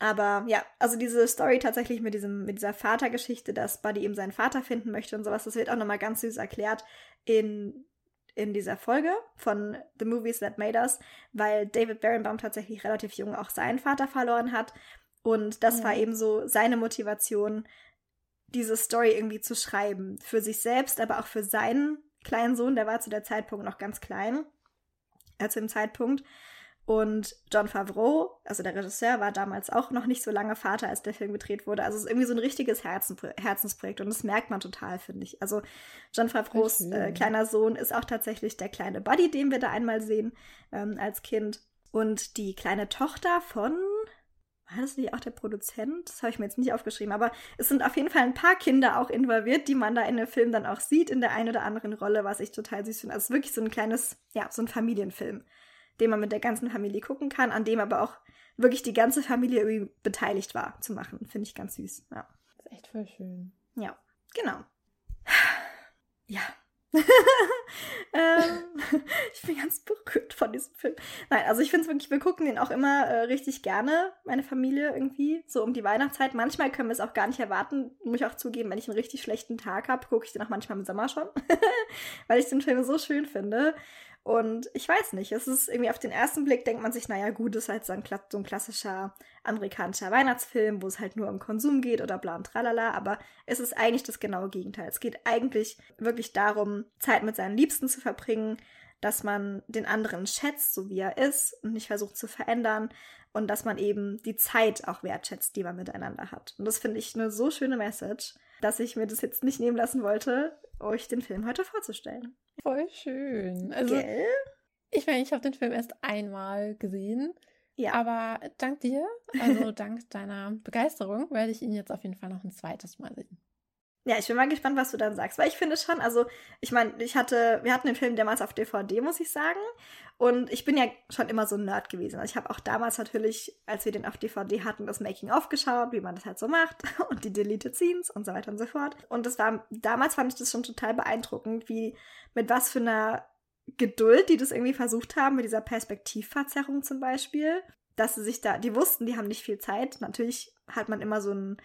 Aber ja, also diese Story tatsächlich mit diesem, mit dieser Vatergeschichte, dass Buddy eben seinen Vater finden möchte und sowas, das wird auch nochmal ganz süß erklärt in, in dieser Folge von The Movies That Made Us, weil David Barenbaum tatsächlich relativ jung auch seinen Vater verloren hat. Und das ja. war eben so seine Motivation, diese Story irgendwie zu schreiben. Für sich selbst, aber auch für seinen kleinen Sohn, der war zu der Zeitpunkt noch ganz klein, äh, zu dem Zeitpunkt. Und John Favreau, also der Regisseur, war damals auch noch nicht so lange Vater, als der Film gedreht wurde. Also es ist irgendwie so ein richtiges Herzenpro Herzensprojekt und das merkt man total, finde ich. Also John Favreaus äh, kleiner Sohn ist auch tatsächlich der kleine Buddy, den wir da einmal sehen ähm, als Kind. Und die kleine Tochter von war das nicht auch der Produzent? Das habe ich mir jetzt nicht aufgeschrieben, aber es sind auf jeden Fall ein paar Kinder auch involviert, die man da in dem Film dann auch sieht, in der einen oder anderen Rolle, was ich total süß finde. Also es ist wirklich so ein kleines, ja, so ein Familienfilm, den man mit der ganzen Familie gucken kann, an dem aber auch wirklich die ganze Familie irgendwie beteiligt war zu machen. Finde ich ganz süß. Ja. Das ist echt voll schön. Ja, genau. *sighs* Ja, *laughs* ähm, *laughs* ich bin ganz berührt von diesem Film. Nein, also ich finde es wirklich, wir gucken den auch immer äh, richtig gerne, meine Familie irgendwie, so um die Weihnachtszeit. Manchmal können wir es auch gar nicht erwarten, muss ich auch zugeben, wenn ich einen richtig schlechten Tag habe, gucke ich den auch manchmal im Sommer schon, *laughs* weil ich den Film so schön finde. Und ich weiß nicht, es ist irgendwie auf den ersten Blick denkt man sich, naja, gut, ist halt so ein, so ein, klassischer amerikanischer Weihnachtsfilm, wo es halt nur um Konsum geht oder bla und tralala, aber es ist eigentlich das genaue Gegenteil. Es geht eigentlich wirklich darum, Zeit mit seinen Liebsten zu verbringen, dass man den anderen schätzt, so wie er ist und nicht versucht zu verändern und dass man eben die Zeit auch wertschätzt, die man miteinander hat. Und das finde ich eine so schöne Message, dass ich mir das jetzt nicht nehmen lassen wollte, euch den Film heute vorzustellen. Voll schön. Also, Gell? ich meine, ich habe den Film erst einmal gesehen. Ja. Aber dank dir, also *laughs* dank deiner Begeisterung, werde ich ihn jetzt auf jeden Fall noch ein zweites Mal sehen. Ja, ich bin mal gespannt, was du dann sagst. Weil ich finde schon, also, ich meine, ich hatte, wir hatten den Film damals auf DVD, muss ich sagen. Und ich bin ja schon immer so ein Nerd gewesen. Also ich habe auch damals natürlich, als wir den auf DVD hatten, das Making-of geschaut, wie man das halt so macht. *laughs* Und die Deleted Scenes und so weiter und so fort. Und das war, damals fand ich das schon total beeindruckend, wie, mit was für einer Geduld die das irgendwie versucht haben, mit dieser Perspektivverzerrung zum Beispiel. Dass sie sich da, die wussten, die haben nicht viel Zeit. Natürlich hat man immer so einen,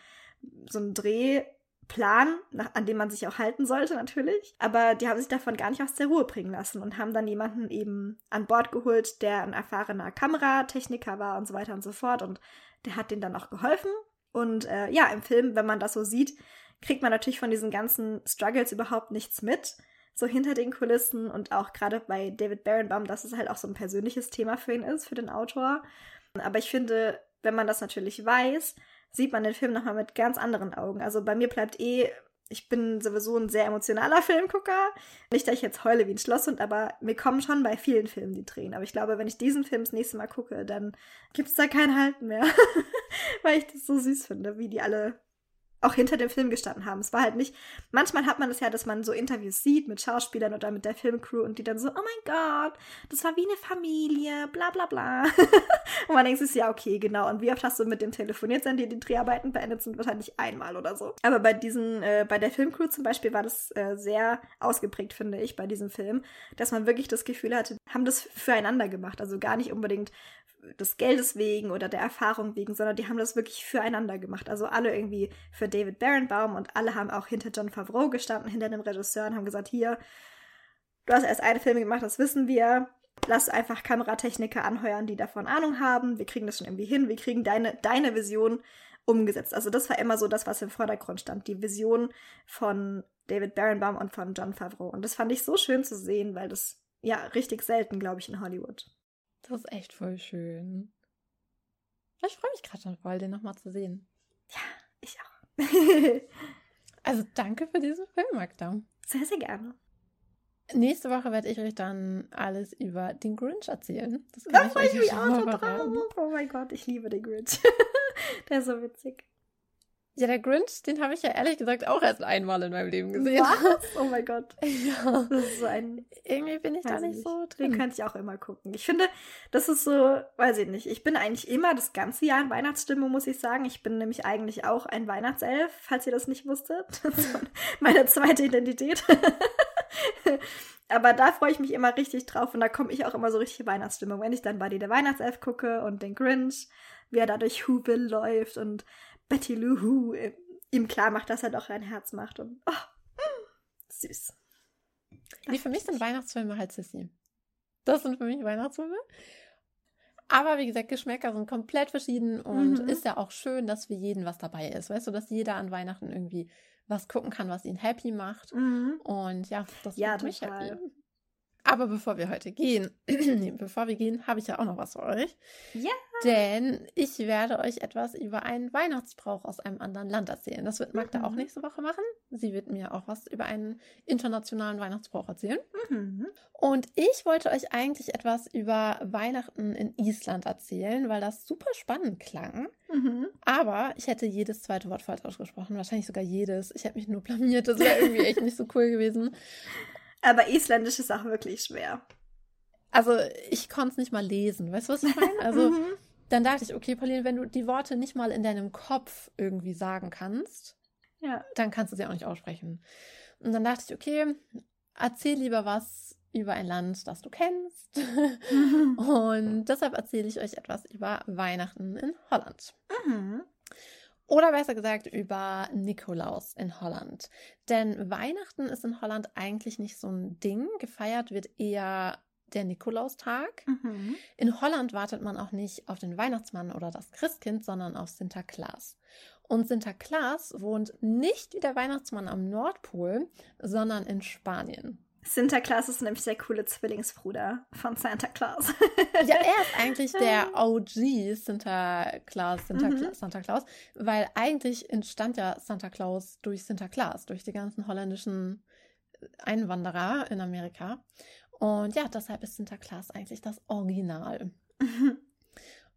so einen Dreh Plan, an dem man sich auch halten sollte natürlich. Aber die haben sich davon gar nicht aus der Ruhe bringen lassen und haben dann jemanden eben an Bord geholt, der ein erfahrener Kameratechniker war und so weiter und so fort. Und der hat denen dann auch geholfen. Und äh, ja, im Film, wenn man das so sieht, kriegt man natürlich von diesen ganzen Struggles überhaupt nichts mit. So hinter den Kulissen und auch gerade bei David Barenbaum, dass es halt auch so ein persönliches Thema für ihn ist, für den Autor. Aber ich finde, wenn man das natürlich weiß, sieht man den Film nochmal mit ganz anderen Augen. Also bei mir bleibt eh, ich bin sowieso ein sehr emotionaler *laughs* Filmgucker. Nicht, dass ich jetzt heule wie ein Schlosshund, aber mir kommen schon bei vielen Filmen die Tränen. Aber ich glaube, wenn ich diesen Film das nächste Mal gucke, dann gibt es da kein Halten mehr. *laughs* Weil ich das so süß finde, wie die alle auch hinter dem Film gestanden haben. Es war halt nicht, manchmal hat man es ja, dass man so Interviews sieht mit Schauspielern oder mit der Filmcrew und die dann so, oh mein Gott, das war wie eine Familie, bla bla bla. *laughs* und man denkt sich, ja, okay, genau. Und wie oft hast du mit dem telefoniert, sind die die Dreharbeiten beendet sind? Wahrscheinlich einmal oder so. Aber bei diesen, äh, bei der Filmcrew zum Beispiel war das äh, sehr ausgeprägt, finde ich, bei diesem Film, dass man wirklich das Gefühl hatte, haben das füreinander gemacht. Also gar nicht unbedingt des Geldes wegen oder der Erfahrung wegen, sondern die haben das wirklich füreinander gemacht. Also alle irgendwie für David Barenbaum und alle haben auch hinter John Favreau gestanden, hinter dem Regisseur und haben gesagt, hier, du hast erst eine Film gemacht, das wissen wir. Lass einfach Kameratechniker anheuern, die davon Ahnung haben. Wir kriegen das schon irgendwie hin. Wir kriegen deine, deine Vision umgesetzt. Also das war immer so das, was im Vordergrund stand. Die Vision von David Barenbaum und von John Favreau. Und das fand ich so schön zu sehen, weil das ja richtig selten, glaube ich, in Hollywood. Das ist echt voll schön. Ich freue mich gerade schon voll, den nochmal zu sehen. Ja, ich auch. *laughs* *laughs* also danke für diesen Film, Magda. Sehr, sehr gerne. Nächste Woche werde ich euch dann alles über den Grinch erzählen. Das da freue ich mich auch schon drauf. Oh mein Gott, ich liebe den Grinch. *laughs* Der ist so witzig. Ja, der Grinch, den habe ich ja ehrlich gesagt auch erst einmal in meinem Leben gesehen. Was? *laughs* Oh mein Gott. Ja. Das ist so ein. Irgendwie bin ich da nicht nicht. so Den drin. könnte ich auch immer gucken. Ich finde, das ist so, weiß ich nicht. Ich bin eigentlich immer das ganze Jahr in Weihnachtsstimmung, muss ich sagen. Ich bin nämlich eigentlich auch ein Weihnachtself, falls ihr das nicht wusstet. *laughs* Das ist meine zweite Identität. *laughs* Aber da freue ich mich immer richtig drauf und da komme ich auch immer so richtig in Weihnachtsstimmung, wenn ich dann Buddy der Weihnachtself gucke und den Grinch, wie er da durch Whoville läuft und Betty Lou Who ihm klar macht, dass er doch ein Herz macht und oh, süß. Nee, für mich sind Weihnachtsfilme halt Sissy. Das sind für mich Weihnachtsfilme. Aber wie gesagt, Geschmäcker sind komplett verschieden und Mhm. ist ja auch schön, dass für jeden was dabei ist. Weißt du, dass jeder an Weihnachten irgendwie was gucken kann, was ihn happy macht. Mhm. Und ja, das Ja, macht mich total. happy. Aber bevor wir heute gehen, *clears throat* bevor wir gehen, habe ich ja auch noch was für euch. Ja. Denn ich werde euch etwas über einen Weihnachtsbrauch aus einem anderen Land erzählen. Das wird Magda auch Mhm. nächste Woche machen. Sie wird mir auch was über einen internationalen Weihnachtsbrauch erzählen. Mhm. Und ich wollte euch eigentlich etwas über Weihnachten in Island erzählen, weil das super spannend klang. Mhm. Aber ich hätte jedes zweite Wort falsch ausgesprochen. Wahrscheinlich sogar jedes. Ich hätte mich nur blamiert. Das wäre irgendwie echt nicht so cool gewesen. *laughs* Aber Isländisch ist auch wirklich schwer. Also ich konnte es nicht mal lesen. Weißt du, was ich meine? Also *laughs* Mhm. dann dachte ich, okay, Pauline, wenn du die Worte nicht mal in deinem Kopf irgendwie sagen kannst, Ja. dann kannst du sie auch nicht aussprechen. Und dann dachte ich, okay, erzähl lieber was über ein Land, das du kennst. *laughs* Und deshalb erzähle ich euch etwas über Weihnachten in Holland. Mhm. Oder besser gesagt über Nikolaus in Holland. Denn Weihnachten ist in Holland eigentlich nicht so ein Ding. Gefeiert wird eher der Nikolaustag. Mhm. In Holland wartet man auch nicht auf den Weihnachtsmann oder das Christkind, sondern auf Sinterklaas. Und Sinterklaas wohnt nicht wie der Weihnachtsmann am Nordpol, sondern in Spanien. Sinterklaas ist nämlich der coole Zwillingsbruder von Santa Claus. Ja, er ist *laughs* eigentlich der OG Santa Claus, Santa, Mhm. Santa Claus, weil eigentlich entstand ja Santa Claus durch Sinterklaas, durch die ganzen holländischen Einwanderer in Amerika. Und ja, deshalb ist Sinterklaas eigentlich das Original. *laughs*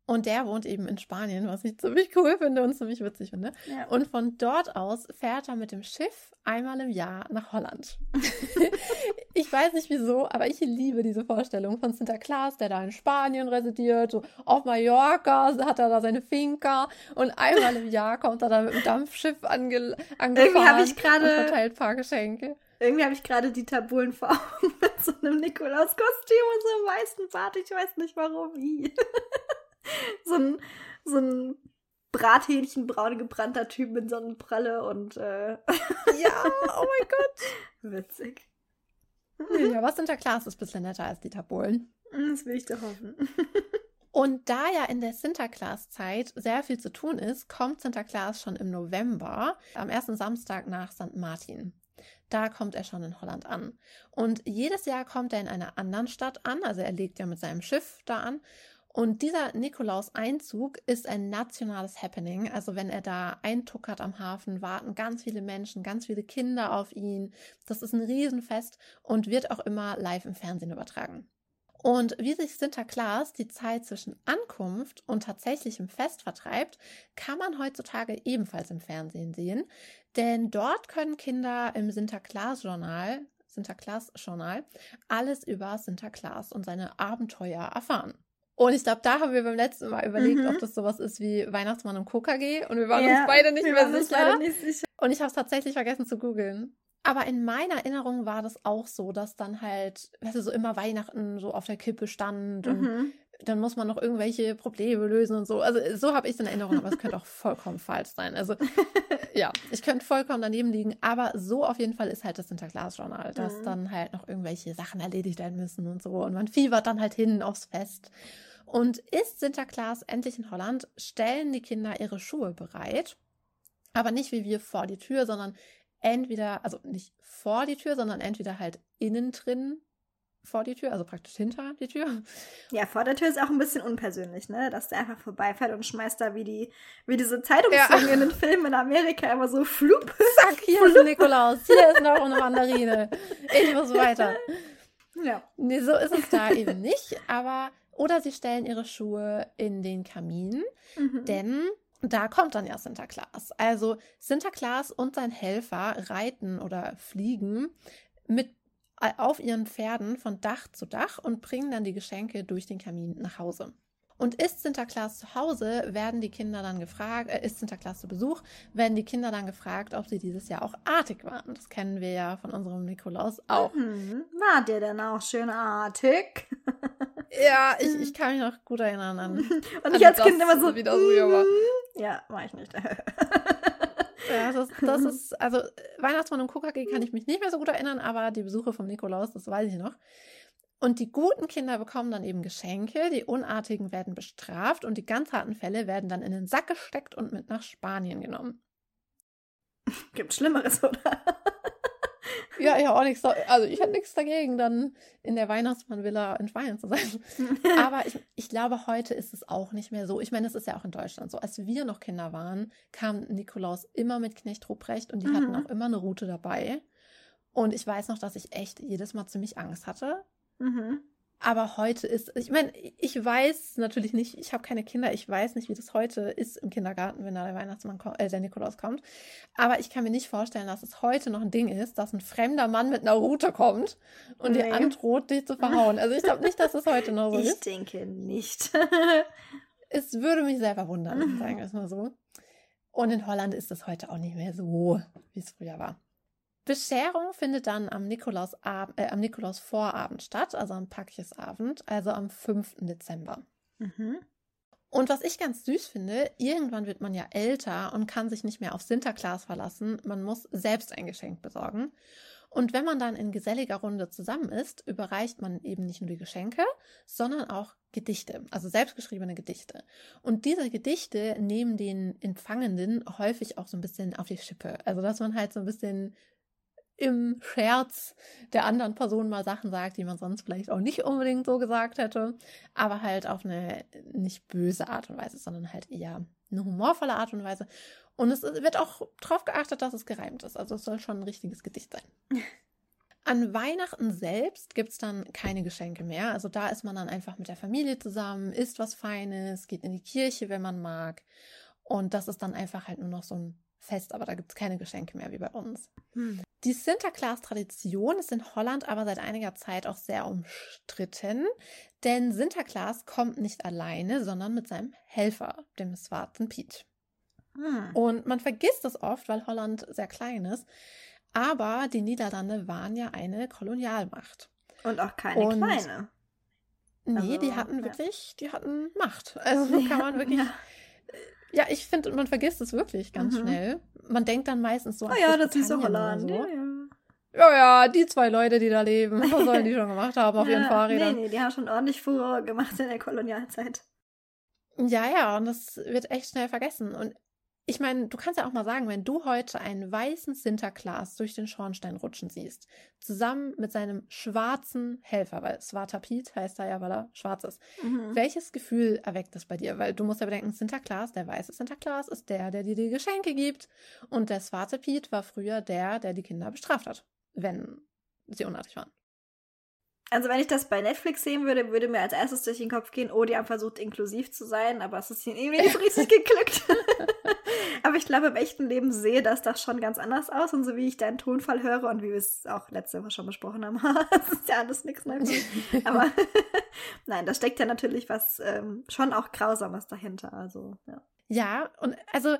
Und der wohnt eben in Spanien, was ich ziemlich cool finde und ziemlich witzig finde. ja. Und von dort aus fährt er mit dem Schiff einmal im Jahr nach Holland. *laughs* ich weiß nicht wieso, aber ich liebe diese Vorstellung von Sinterklaas, der da in Spanien residiert. So auf Mallorca hat er da seine Finca und einmal im Jahr kommt er da mit dem Dampfschiff ange angefahren hab ich gerade- und verteilt ein paar Geschenke. Irgendwie habe ich gerade die Tabulen vor Augen mit so einem Nikolaus-Kostüm und so einem weißen Bart. Ich weiß nicht warum, wie. *laughs* *laughs* so ein, so ein Brathähnchen, braun gebrannter Typ mit Sonnenpralle und äh, Ja, oh mein *laughs* Gott. witzig. Ja, *laughs* was Sinterklaas ist ein bisschen netter als die Tabulen. Das will ich doch hoffen. Und da ja in der Sinterklaas-Zeit sehr viel zu tun ist, kommt Sinterklaas schon im November, am ersten Samstag nach St. Martin. Da kommt er schon in Holland an. Und jedes Jahr kommt er in einer anderen Stadt an, also er legt ja mit seinem Schiff da an. Und dieser Nikolaus-Einzug ist ein nationales Happening. Also wenn er da eintuckert am Hafen, warten ganz viele Menschen, ganz viele Kinder auf ihn. Das ist ein Riesenfest und wird auch immer live im Fernsehen übertragen. Und wie sich Sinterklaas die Zeit zwischen Ankunft und tatsächlichem Fest vertreibt, kann man heutzutage ebenfalls im Fernsehen sehen. Denn dort können Kinder im Sinterklaas-Journal, Sinterklaas-Journal, alles über Sinterklaas und seine Abenteuer erfahren. Und ich glaube, da haben wir beim letzten Mal überlegt, Mhm. ob das sowas ist wie Weihnachtsmann und KKG. Und wir waren Ja, uns beide nicht mehr sicher. nicht sicher. Und ich habe es tatsächlich vergessen zu googeln. Aber in meiner Erinnerung war das auch so, dass dann halt, weißt du, so immer Weihnachten so auf der Kippe stand und Mhm. dann muss man noch irgendwelche Probleme lösen und so. Also so habe ich es in Erinnerung, aber es könnte auch vollkommen falsch sein. Also *laughs* ja, ich könnte vollkommen daneben liegen, aber so auf jeden Fall ist halt das Sinterklaas-Journal, dass Mhm. dann halt noch irgendwelche Sachen erledigt werden müssen und so. Und man fiebert dann halt hin aufs Fest. Und ist Sinterklaas endlich in Holland, stellen die Kinder ihre Schuhe bereit. Aber nicht wie wir vor die Tür, sondern entweder, also nicht vor die Tür, sondern entweder halt innen drin vor die Tür, also praktisch hinter die Tür. Ja, vor der Tür ist auch ein bisschen unpersönlich, ne? Dass der einfach vorbeifährt und schmeißt da wie die, wie diese Zeitungslinge in den Filmen in Amerika immer so flup. Zack, hier ist ein Nikolaus, hier ist noch eine Mandarine. Ich muss weiter. Ja. Nee, so ist es da eben nicht, aber oder sie stellen ihre Schuhe in den Kamin, Mhm. denn da kommt dann ja Sinterklaas. Also Sinterklaas und sein Helfer reiten oder fliegen mit äh, auf ihren Pferden von Dach zu Dach und bringen dann die Geschenke durch den Kamin nach Hause. Und ist Sinterklaas zu Hause, werden die Kinder dann gefragt, äh, ist Sinterklaas zu Besuch, werden die Kinder dann gefragt, ob sie dieses Jahr auch artig waren. Das kennen wir ja von unserem Nikolaus auch. Mhm. War der denn auch schön artig? *laughs* ja, ich, ich kann mich noch gut erinnern an. *laughs* Und ich als Kind immer so. Wie das früher war. Ja, war ich nicht. *laughs* Ja, das, das *laughs* ist, also Weihnachtsmann und KKG kann ich mich nicht mehr so gut erinnern, aber die Besuche vom Nikolaus, das weiß ich noch. Und die guten Kinder bekommen dann eben Geschenke, die Unartigen werden bestraft und die ganz harten Fälle werden dann in den Sack gesteckt und mit nach Spanien genommen. Gibt Schlimmeres, oder? Ja, ich habe auch nichts, also ich hätte nichts dagegen, dann in der Weihnachtsmann-Villa in Spanien zu sein. *laughs* Aber ich, ich glaube, heute ist es auch nicht mehr so. Ich meine, es ist ja auch in Deutschland so. Als wir noch Kinder waren, kam Nikolaus immer mit Knecht Ruprecht und die mhm. hatten auch immer eine Route dabei. Und ich weiß noch, dass ich echt jedes Mal ziemlich Angst hatte. Mhm. Aber heute ist, ich meine, ich weiß natürlich nicht, ich habe keine Kinder, ich weiß nicht, wie das heute ist im Kindergarten, wenn da der Weihnachtsmann, äh, der Nikolaus kommt. Aber ich kann mir nicht vorstellen, dass es heute noch ein Ding ist, dass ein fremder Mann mit einer Rute kommt und nee. dir androht, dich zu verhauen. Also ich glaube nicht, dass es heute noch so ich ist. Ich denke nicht. *laughs* es würde mich sehr verwundern, sagen wir es mal so. Und in Holland ist es heute auch nicht mehr so, wie es früher war. Bescherung findet dann am, Nikolaus äh, am Nikolausvorabend statt, also am Packjesabend, also am 5. Dezember. Mhm. Und was ich ganz süß finde, irgendwann wird man ja älter und kann sich nicht mehr auf Sinterklaas verlassen. Man muss selbst ein Geschenk besorgen. Und wenn man dann in geselliger Runde zusammen ist, überreicht man eben nicht nur die Geschenke, sondern auch Gedichte, also selbstgeschriebene Gedichte. Und diese Gedichte nehmen den Empfangenden häufig auch so ein bisschen auf die Schippe. Also dass man halt so ein bisschen im Scherz der anderen Person mal Sachen sagt, die man sonst vielleicht auch nicht unbedingt so gesagt hätte, aber halt auf eine nicht böse Art und Weise, sondern halt eher eine humorvolle Art und Weise. Und es wird auch darauf geachtet, dass es gereimt ist. Also es soll schon ein richtiges Gedicht sein. *laughs* An Weihnachten selbst gibt es dann keine Geschenke mehr. Also da ist man dann einfach mit der Familie zusammen, isst was Feines, geht in die Kirche, wenn man mag. Und das ist dann einfach halt nur noch so ein Fest, aber da gibt es keine Geschenke mehr wie bei uns. Hm. Die Sinterklaas-Tradition ist in Holland aber seit einiger Zeit auch sehr umstritten, denn Sinterklaas kommt nicht alleine, sondern mit seinem Helfer, dem Zwarten Piet. Hm. Und man vergisst das oft, weil Holland sehr klein ist, aber die Niederlande waren ja eine Kolonialmacht. Und auch keine Und kleine. Nee, also, die hatten wirklich, ja. die hatten Macht. Also *laughs* kann man wirklich. Ja. Ja, ich finde, man vergisst es wirklich ganz mhm. schnell. Man denkt dann meistens so an. Oh ja, das ist so Holland. So. Ja, ja. Ja, ja, die zwei Leute, die da leben, was sollen die *laughs* schon gemacht haben auf ihren Fahrrädern? Nee, nee, die haben schon ordentlich Furore gemacht in der Kolonialzeit. Ja, ja, und das wird echt schnell vergessen. Und ich meine, du kannst ja auch mal sagen, wenn du heute einen weißen Sinterklaas durch den Schornstein rutschen siehst, zusammen mit seinem schwarzen Helfer, weil Svarta Piet heißt er ja, weil er schwarz ist. Mhm. Welches Gefühl erweckt das bei dir? Weil du musst ja bedenken, Sinterklaas, der weiße Sinterklaas, ist der, der dir die Geschenke gibt. Und der Svarte Piet war früher der, der die Kinder bestraft hat, wenn sie unartig waren. Also wenn ich das bei Netflix sehen würde, würde mir als erstes durch den Kopf gehen, oh, die haben versucht, inklusiv zu sein, aber es ist ihnen irgendwie nicht so richtig *laughs* geglückt. *laughs* aber ich glaube, im echten Leben sehe das doch schon ganz anders aus. Und so wie ich deinen Tonfall höre und wie wir es auch letzte Woche schon besprochen haben, *laughs* das ist ja alles nichts Neues. aber nein, da steckt ja natürlich was ähm, schon auch Grausames dahinter. Also, ja. Ja, und also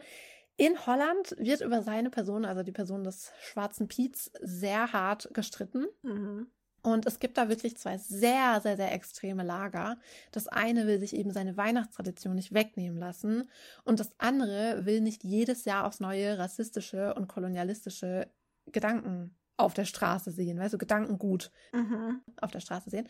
in Holland wird über seine Person, also die Person des schwarzen Piets, sehr hart gestritten. Mhm. Und es gibt da wirklich zwei sehr, sehr, sehr extreme Lager. Das eine will sich eben seine Weihnachtstradition nicht wegnehmen lassen und das andere will nicht jedes Jahr aufs neue rassistische und kolonialistische Gedanken auf der Straße sehen, weißt du, Gedankengut mhm. auf der Straße sehen.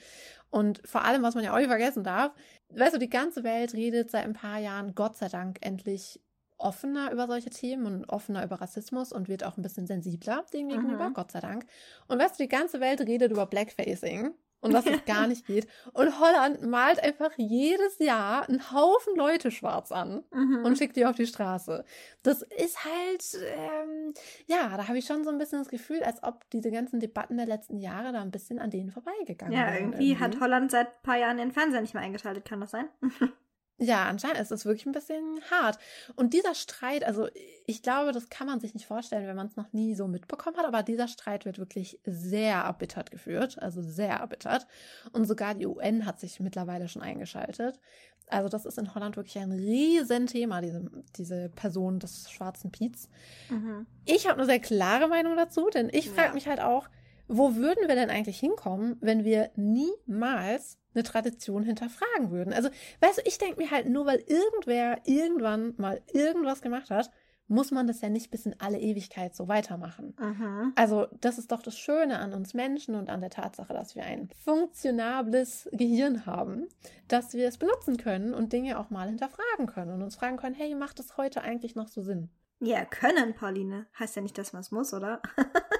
Und vor allem, was man ja auch nicht vergessen darf, weißt du, die ganze Welt redet seit ein paar Jahren, Gott sei Dank, endlich offener über solche Themen und offener über Rassismus und wird auch ein bisschen sensibler dem gegenüber, mhm. Gott sei Dank. Und weißt du, die ganze Welt redet über Blackfacing und dass es *laughs* gar nicht geht. Und Holland malt einfach jedes Jahr einen Haufen Leute schwarz an mhm. und schickt die auf die Straße. Das ist halt, ähm, ja, da habe ich schon so ein bisschen das Gefühl, als ob diese ganzen Debatten der letzten Jahre da ein bisschen an denen vorbeigegangen ja, wären. Ja, irgendwie, irgendwie hat Holland seit ein paar Jahren den Fernseher nicht mehr eingeschaltet, kann das sein? *laughs* Ja, anscheinend ist es wirklich ein bisschen hart. Und dieser Streit, also ich glaube, das kann man sich nicht vorstellen, wenn man es noch nie so mitbekommen hat, aber dieser Streit wird wirklich sehr erbittert geführt, also sehr erbittert. Und sogar die UN hat sich mittlerweile schon eingeschaltet. Also das ist in Holland wirklich ein Riesenthema, diese, diese Person des schwarzen Piets. Mhm. Ich habe eine sehr klare Meinung dazu, denn ich frage ja. mich halt auch, wo würden wir denn eigentlich hinkommen, wenn wir niemals eine Tradition hinterfragen würden? Also, weißt du, ich denke mir halt, nur weil irgendwer irgendwann mal irgendwas gemacht hat, muss man das ja nicht bis in alle Ewigkeit so weitermachen. Aha. Also, das ist doch das Schöne an uns Menschen und an der Tatsache, dass wir ein funktionables Gehirn haben, dass wir es benutzen können und Dinge auch mal hinterfragen können und uns fragen können, hey, macht das heute eigentlich noch so Sinn? Ja, können, Pauline. Heißt ja nicht, dass man es muss, oder? *laughs*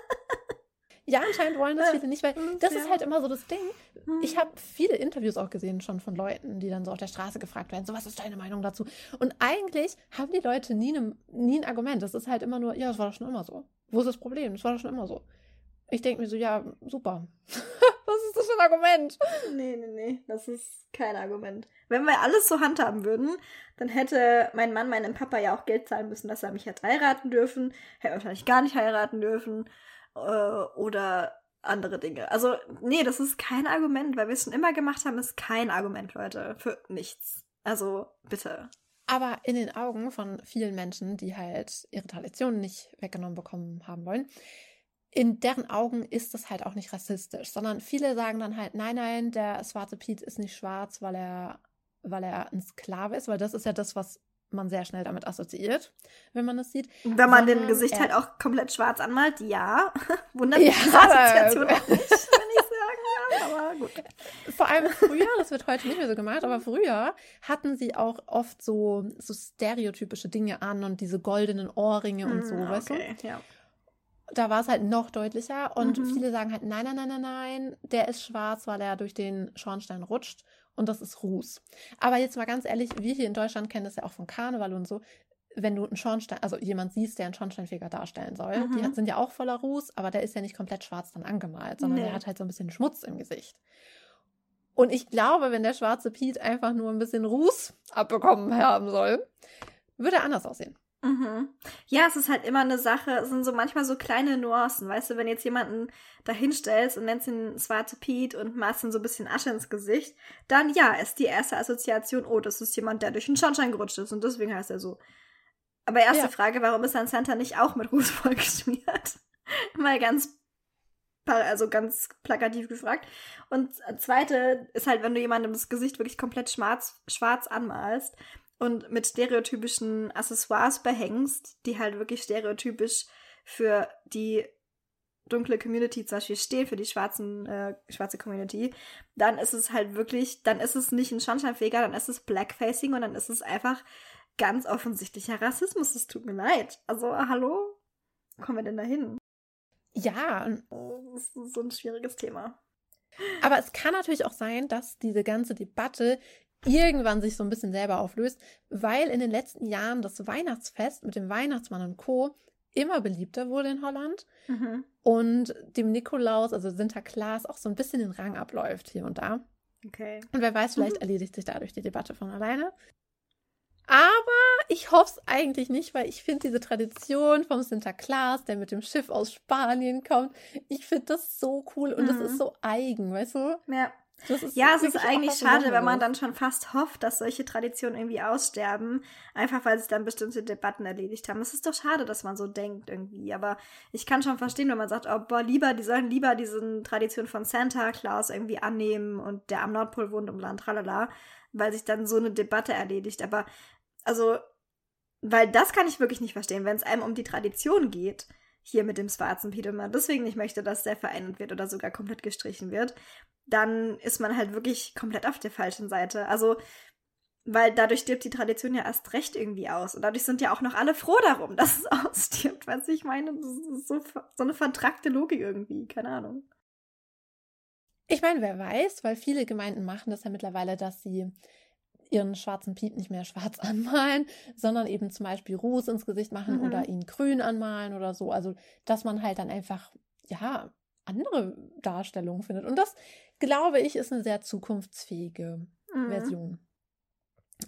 Ja, anscheinend wollen das viele nicht, weil das ja. ist halt immer so das Ding. Ich habe viele Interviews auch gesehen schon von Leuten, die dann so auf der Straße gefragt werden, so was ist deine Meinung dazu? Und eigentlich haben die Leute nie, ne, nie ein Argument. Das ist halt immer nur, ja, das war doch schon immer so. Wo ist das Problem? Das war doch schon immer so. Ich denke mir so, ja, super. *laughs* was ist das für ein Argument? Nee, nee, nee, das ist kein Argument. Wenn wir alles so handhaben würden, dann hätte mein Mann meinem Papa ja auch Geld zahlen müssen, dass er mich hätte heiraten dürfen. Hätte wahrscheinlich gar nicht heiraten dürfen äh, oder andere Dinge. Also, nee, das ist kein Argument, weil wir es schon immer gemacht haben, ist kein Argument, Leute, für nichts. Also, bitte. Aber in den Augen von vielen Menschen, die halt ihre Traditionen nicht weggenommen bekommen haben wollen, in deren Augen ist das halt auch nicht rassistisch, sondern viele sagen dann halt, nein, nein, der schwarze Piet ist nicht schwarz, weil er, weil er ein Sklave ist, weil das ist ja das, was man sehr schnell damit assoziiert, wenn man das sieht. Wenn man den Gesicht halt auch komplett schwarz anmalt, ja. *laughs* Wundert mich ja, Assoziation auch nicht, wenn ich sagen kann, aber gut. Vor allem früher, das wird heute nicht mehr so gemacht, aber früher hatten sie auch oft so, so stereotypische Dinge an und diese goldenen Ohrringe und so, mm, weißt okay, du? Ja. Da war es halt noch deutlicher und mhm. viele sagen halt, nein, nein, nein, nein, nein, der ist schwarz, weil er durch den Schornstein rutscht und das ist Ruß. Aber jetzt mal ganz ehrlich, wir hier in Deutschland kennen das ja auch von Karneval und so. Wenn du einen Schornstein, also jemand siehst, der einen Schornsteinfeger darstellen soll, mhm. die sind ja auch voller Ruß, aber der ist ja nicht komplett schwarz dann angemalt, sondern nee. der hat halt so ein bisschen Schmutz im Gesicht. Und ich glaube, wenn der schwarze Piet einfach nur ein bisschen Ruß abbekommen haben soll, würde er anders aussehen. Mhm. Ja, es ist halt immer eine Sache, es sind so manchmal so kleine Nuancen, weißt du, wenn jetzt jemanden da hinstellst und nennst ihn Swarte Pete und machst ihm so ein bisschen Asche ins Gesicht, dann ja, ist die erste Assoziation, oh, das ist jemand, der durch den Schornstein gerutscht ist und deswegen heißt er so. Aber erste ja. Frage, warum ist dann Santa nicht auch mit Ruß *laughs* vollgeschmiert? Mal ganz also ganz plakativ gefragt. Und zweite ist halt, wenn du jemandem das Gesicht wirklich komplett schwarz, schwarz anmalst, und mit stereotypischen Accessoires behängst, die halt wirklich stereotypisch für die dunkle Community zum Beispiel stehen, für die schwarzen, äh, schwarze Community, dann ist es halt wirklich, dann ist es nicht ein Schornsteinfeger, dann ist es Blackfacing und dann ist es einfach ganz offensichtlicher Rassismus. Es tut mir leid. Also, hallo? Wo kommen wir denn da hin? Ja. Das ist so ein schwieriges Thema. Aber es kann natürlich auch sein, dass diese ganze Debatte irgendwann sich so ein bisschen selber auflöst, weil in den letzten Jahren das Weihnachtsfest mit dem Weihnachtsmann und Co. immer beliebter wurde in Holland mhm. und dem Nikolaus, also Sinterklaas, auch so ein bisschen den Rang abläuft hier und da. Okay. Und wer weiß, vielleicht mhm. erledigt sich dadurch die Debatte von alleine. Aber ich hoffe es eigentlich nicht, weil ich finde diese Tradition vom Sinterklaas, der mit dem Schiff aus Spanien kommt, ich finde das so cool und mhm. das ist so eigen, weißt du? Ja ja, es ist eigentlich schade, wenn man dann schon fast hofft, dass solche Traditionen irgendwie aussterben, einfach weil sich dann bestimmte Debatten erledigt haben. Es ist doch schade, dass man so denkt irgendwie. Aber ich kann schon verstehen, wenn man sagt, oh, boah, lieber, die sollen lieber diese Tradition von Santa Claus irgendwie annehmen und der am Nordpol wohnt und Land, tralala, weil sich dann so eine Debatte erledigt. Aber, also, weil das kann ich wirklich nicht verstehen, wenn es einem um die Tradition geht hier mit dem schwarzen man deswegen nicht möchte, dass der verändert wird oder sogar komplett gestrichen wird, dann ist man halt wirklich komplett auf der falschen Seite. Also, weil dadurch stirbt die Tradition ja erst recht irgendwie aus. Und dadurch sind ja auch noch alle froh darum, *laughs* dass es ausstirbt. Du, ich meine, das ist so, so eine vertragte Logik irgendwie. Keine Ahnung. Ich meine, wer weiß, weil viele Gemeinden machen das ja mittlerweile, dass sie ihren schwarzen Piep nicht mehr schwarz *laughs* anmalen, sondern eben zum Beispiel Ruß ins Gesicht machen mhm. oder ihn grün anmalen oder so. Also, dass man halt dann einfach, ja, andere Darstellungen findet. Und das, glaube ich, ist eine sehr zukunftsfähige mhm. Version.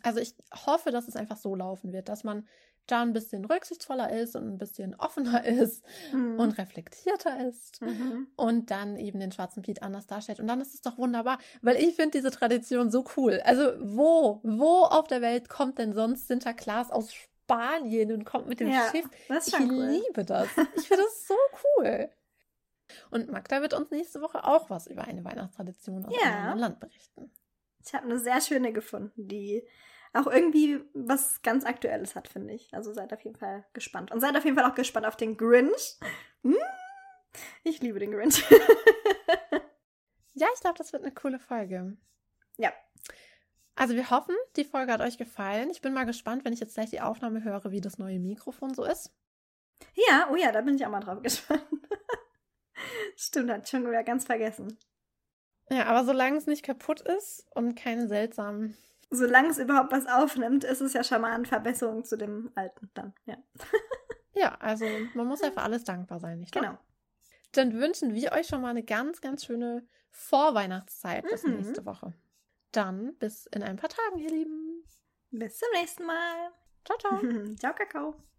Also ich hoffe, dass es einfach so laufen wird, dass man da ein bisschen rücksichtsvoller ist und ein bisschen offener *laughs* ist mhm. und reflektierter ist mhm. und dann eben den schwarzen Piet anders darstellt. Und dann ist es doch wunderbar, weil ich finde diese Tradition so cool. Also wo, wo auf der Welt kommt denn sonst Sinterklaas aus Spanien und kommt mit dem ja, Schiff? ich cool. liebe das. *laughs* Ich finde das so cool. Und Magda wird uns nächste Woche auch was über eine Weihnachtstradition aus ja. einem Land berichten. Ich habe eine sehr schöne gefunden, die auch irgendwie was ganz Aktuelles hat, finde ich. Also seid auf jeden Fall gespannt. Und seid auf jeden Fall auch gespannt auf den Grinch. Hm? Ich liebe den Grinch. ja, ich glaube, das wird eine coole Folge. Ja. Also wir hoffen, die Folge hat euch gefallen. Ich bin mal gespannt, wenn ich jetzt gleich die Aufnahme höre, wie das neue Mikrofon so ist. Ja, oh ja, da bin ich auch mal drauf *laughs* gespannt. Stimmt, hat schon wieder ganz vergessen. Ja, aber solange es nicht kaputt ist und keine seltsamen solange es überhaupt was aufnimmt, ist es ja schon mal eine Verbesserung zu dem alten dann, ja. ja, also man muss ja für alles dankbar sein, nicht wahr? Genau. Dann wünschen wir euch schon mal eine ganz, ganz schöne Vorweihnachtszeit bis mhm. nächste Woche. Dann bis in ein paar Tagen, ihr Lieben. Bis zum nächsten Mal. Ciao, ciao. *laughs* ciao, Kakao.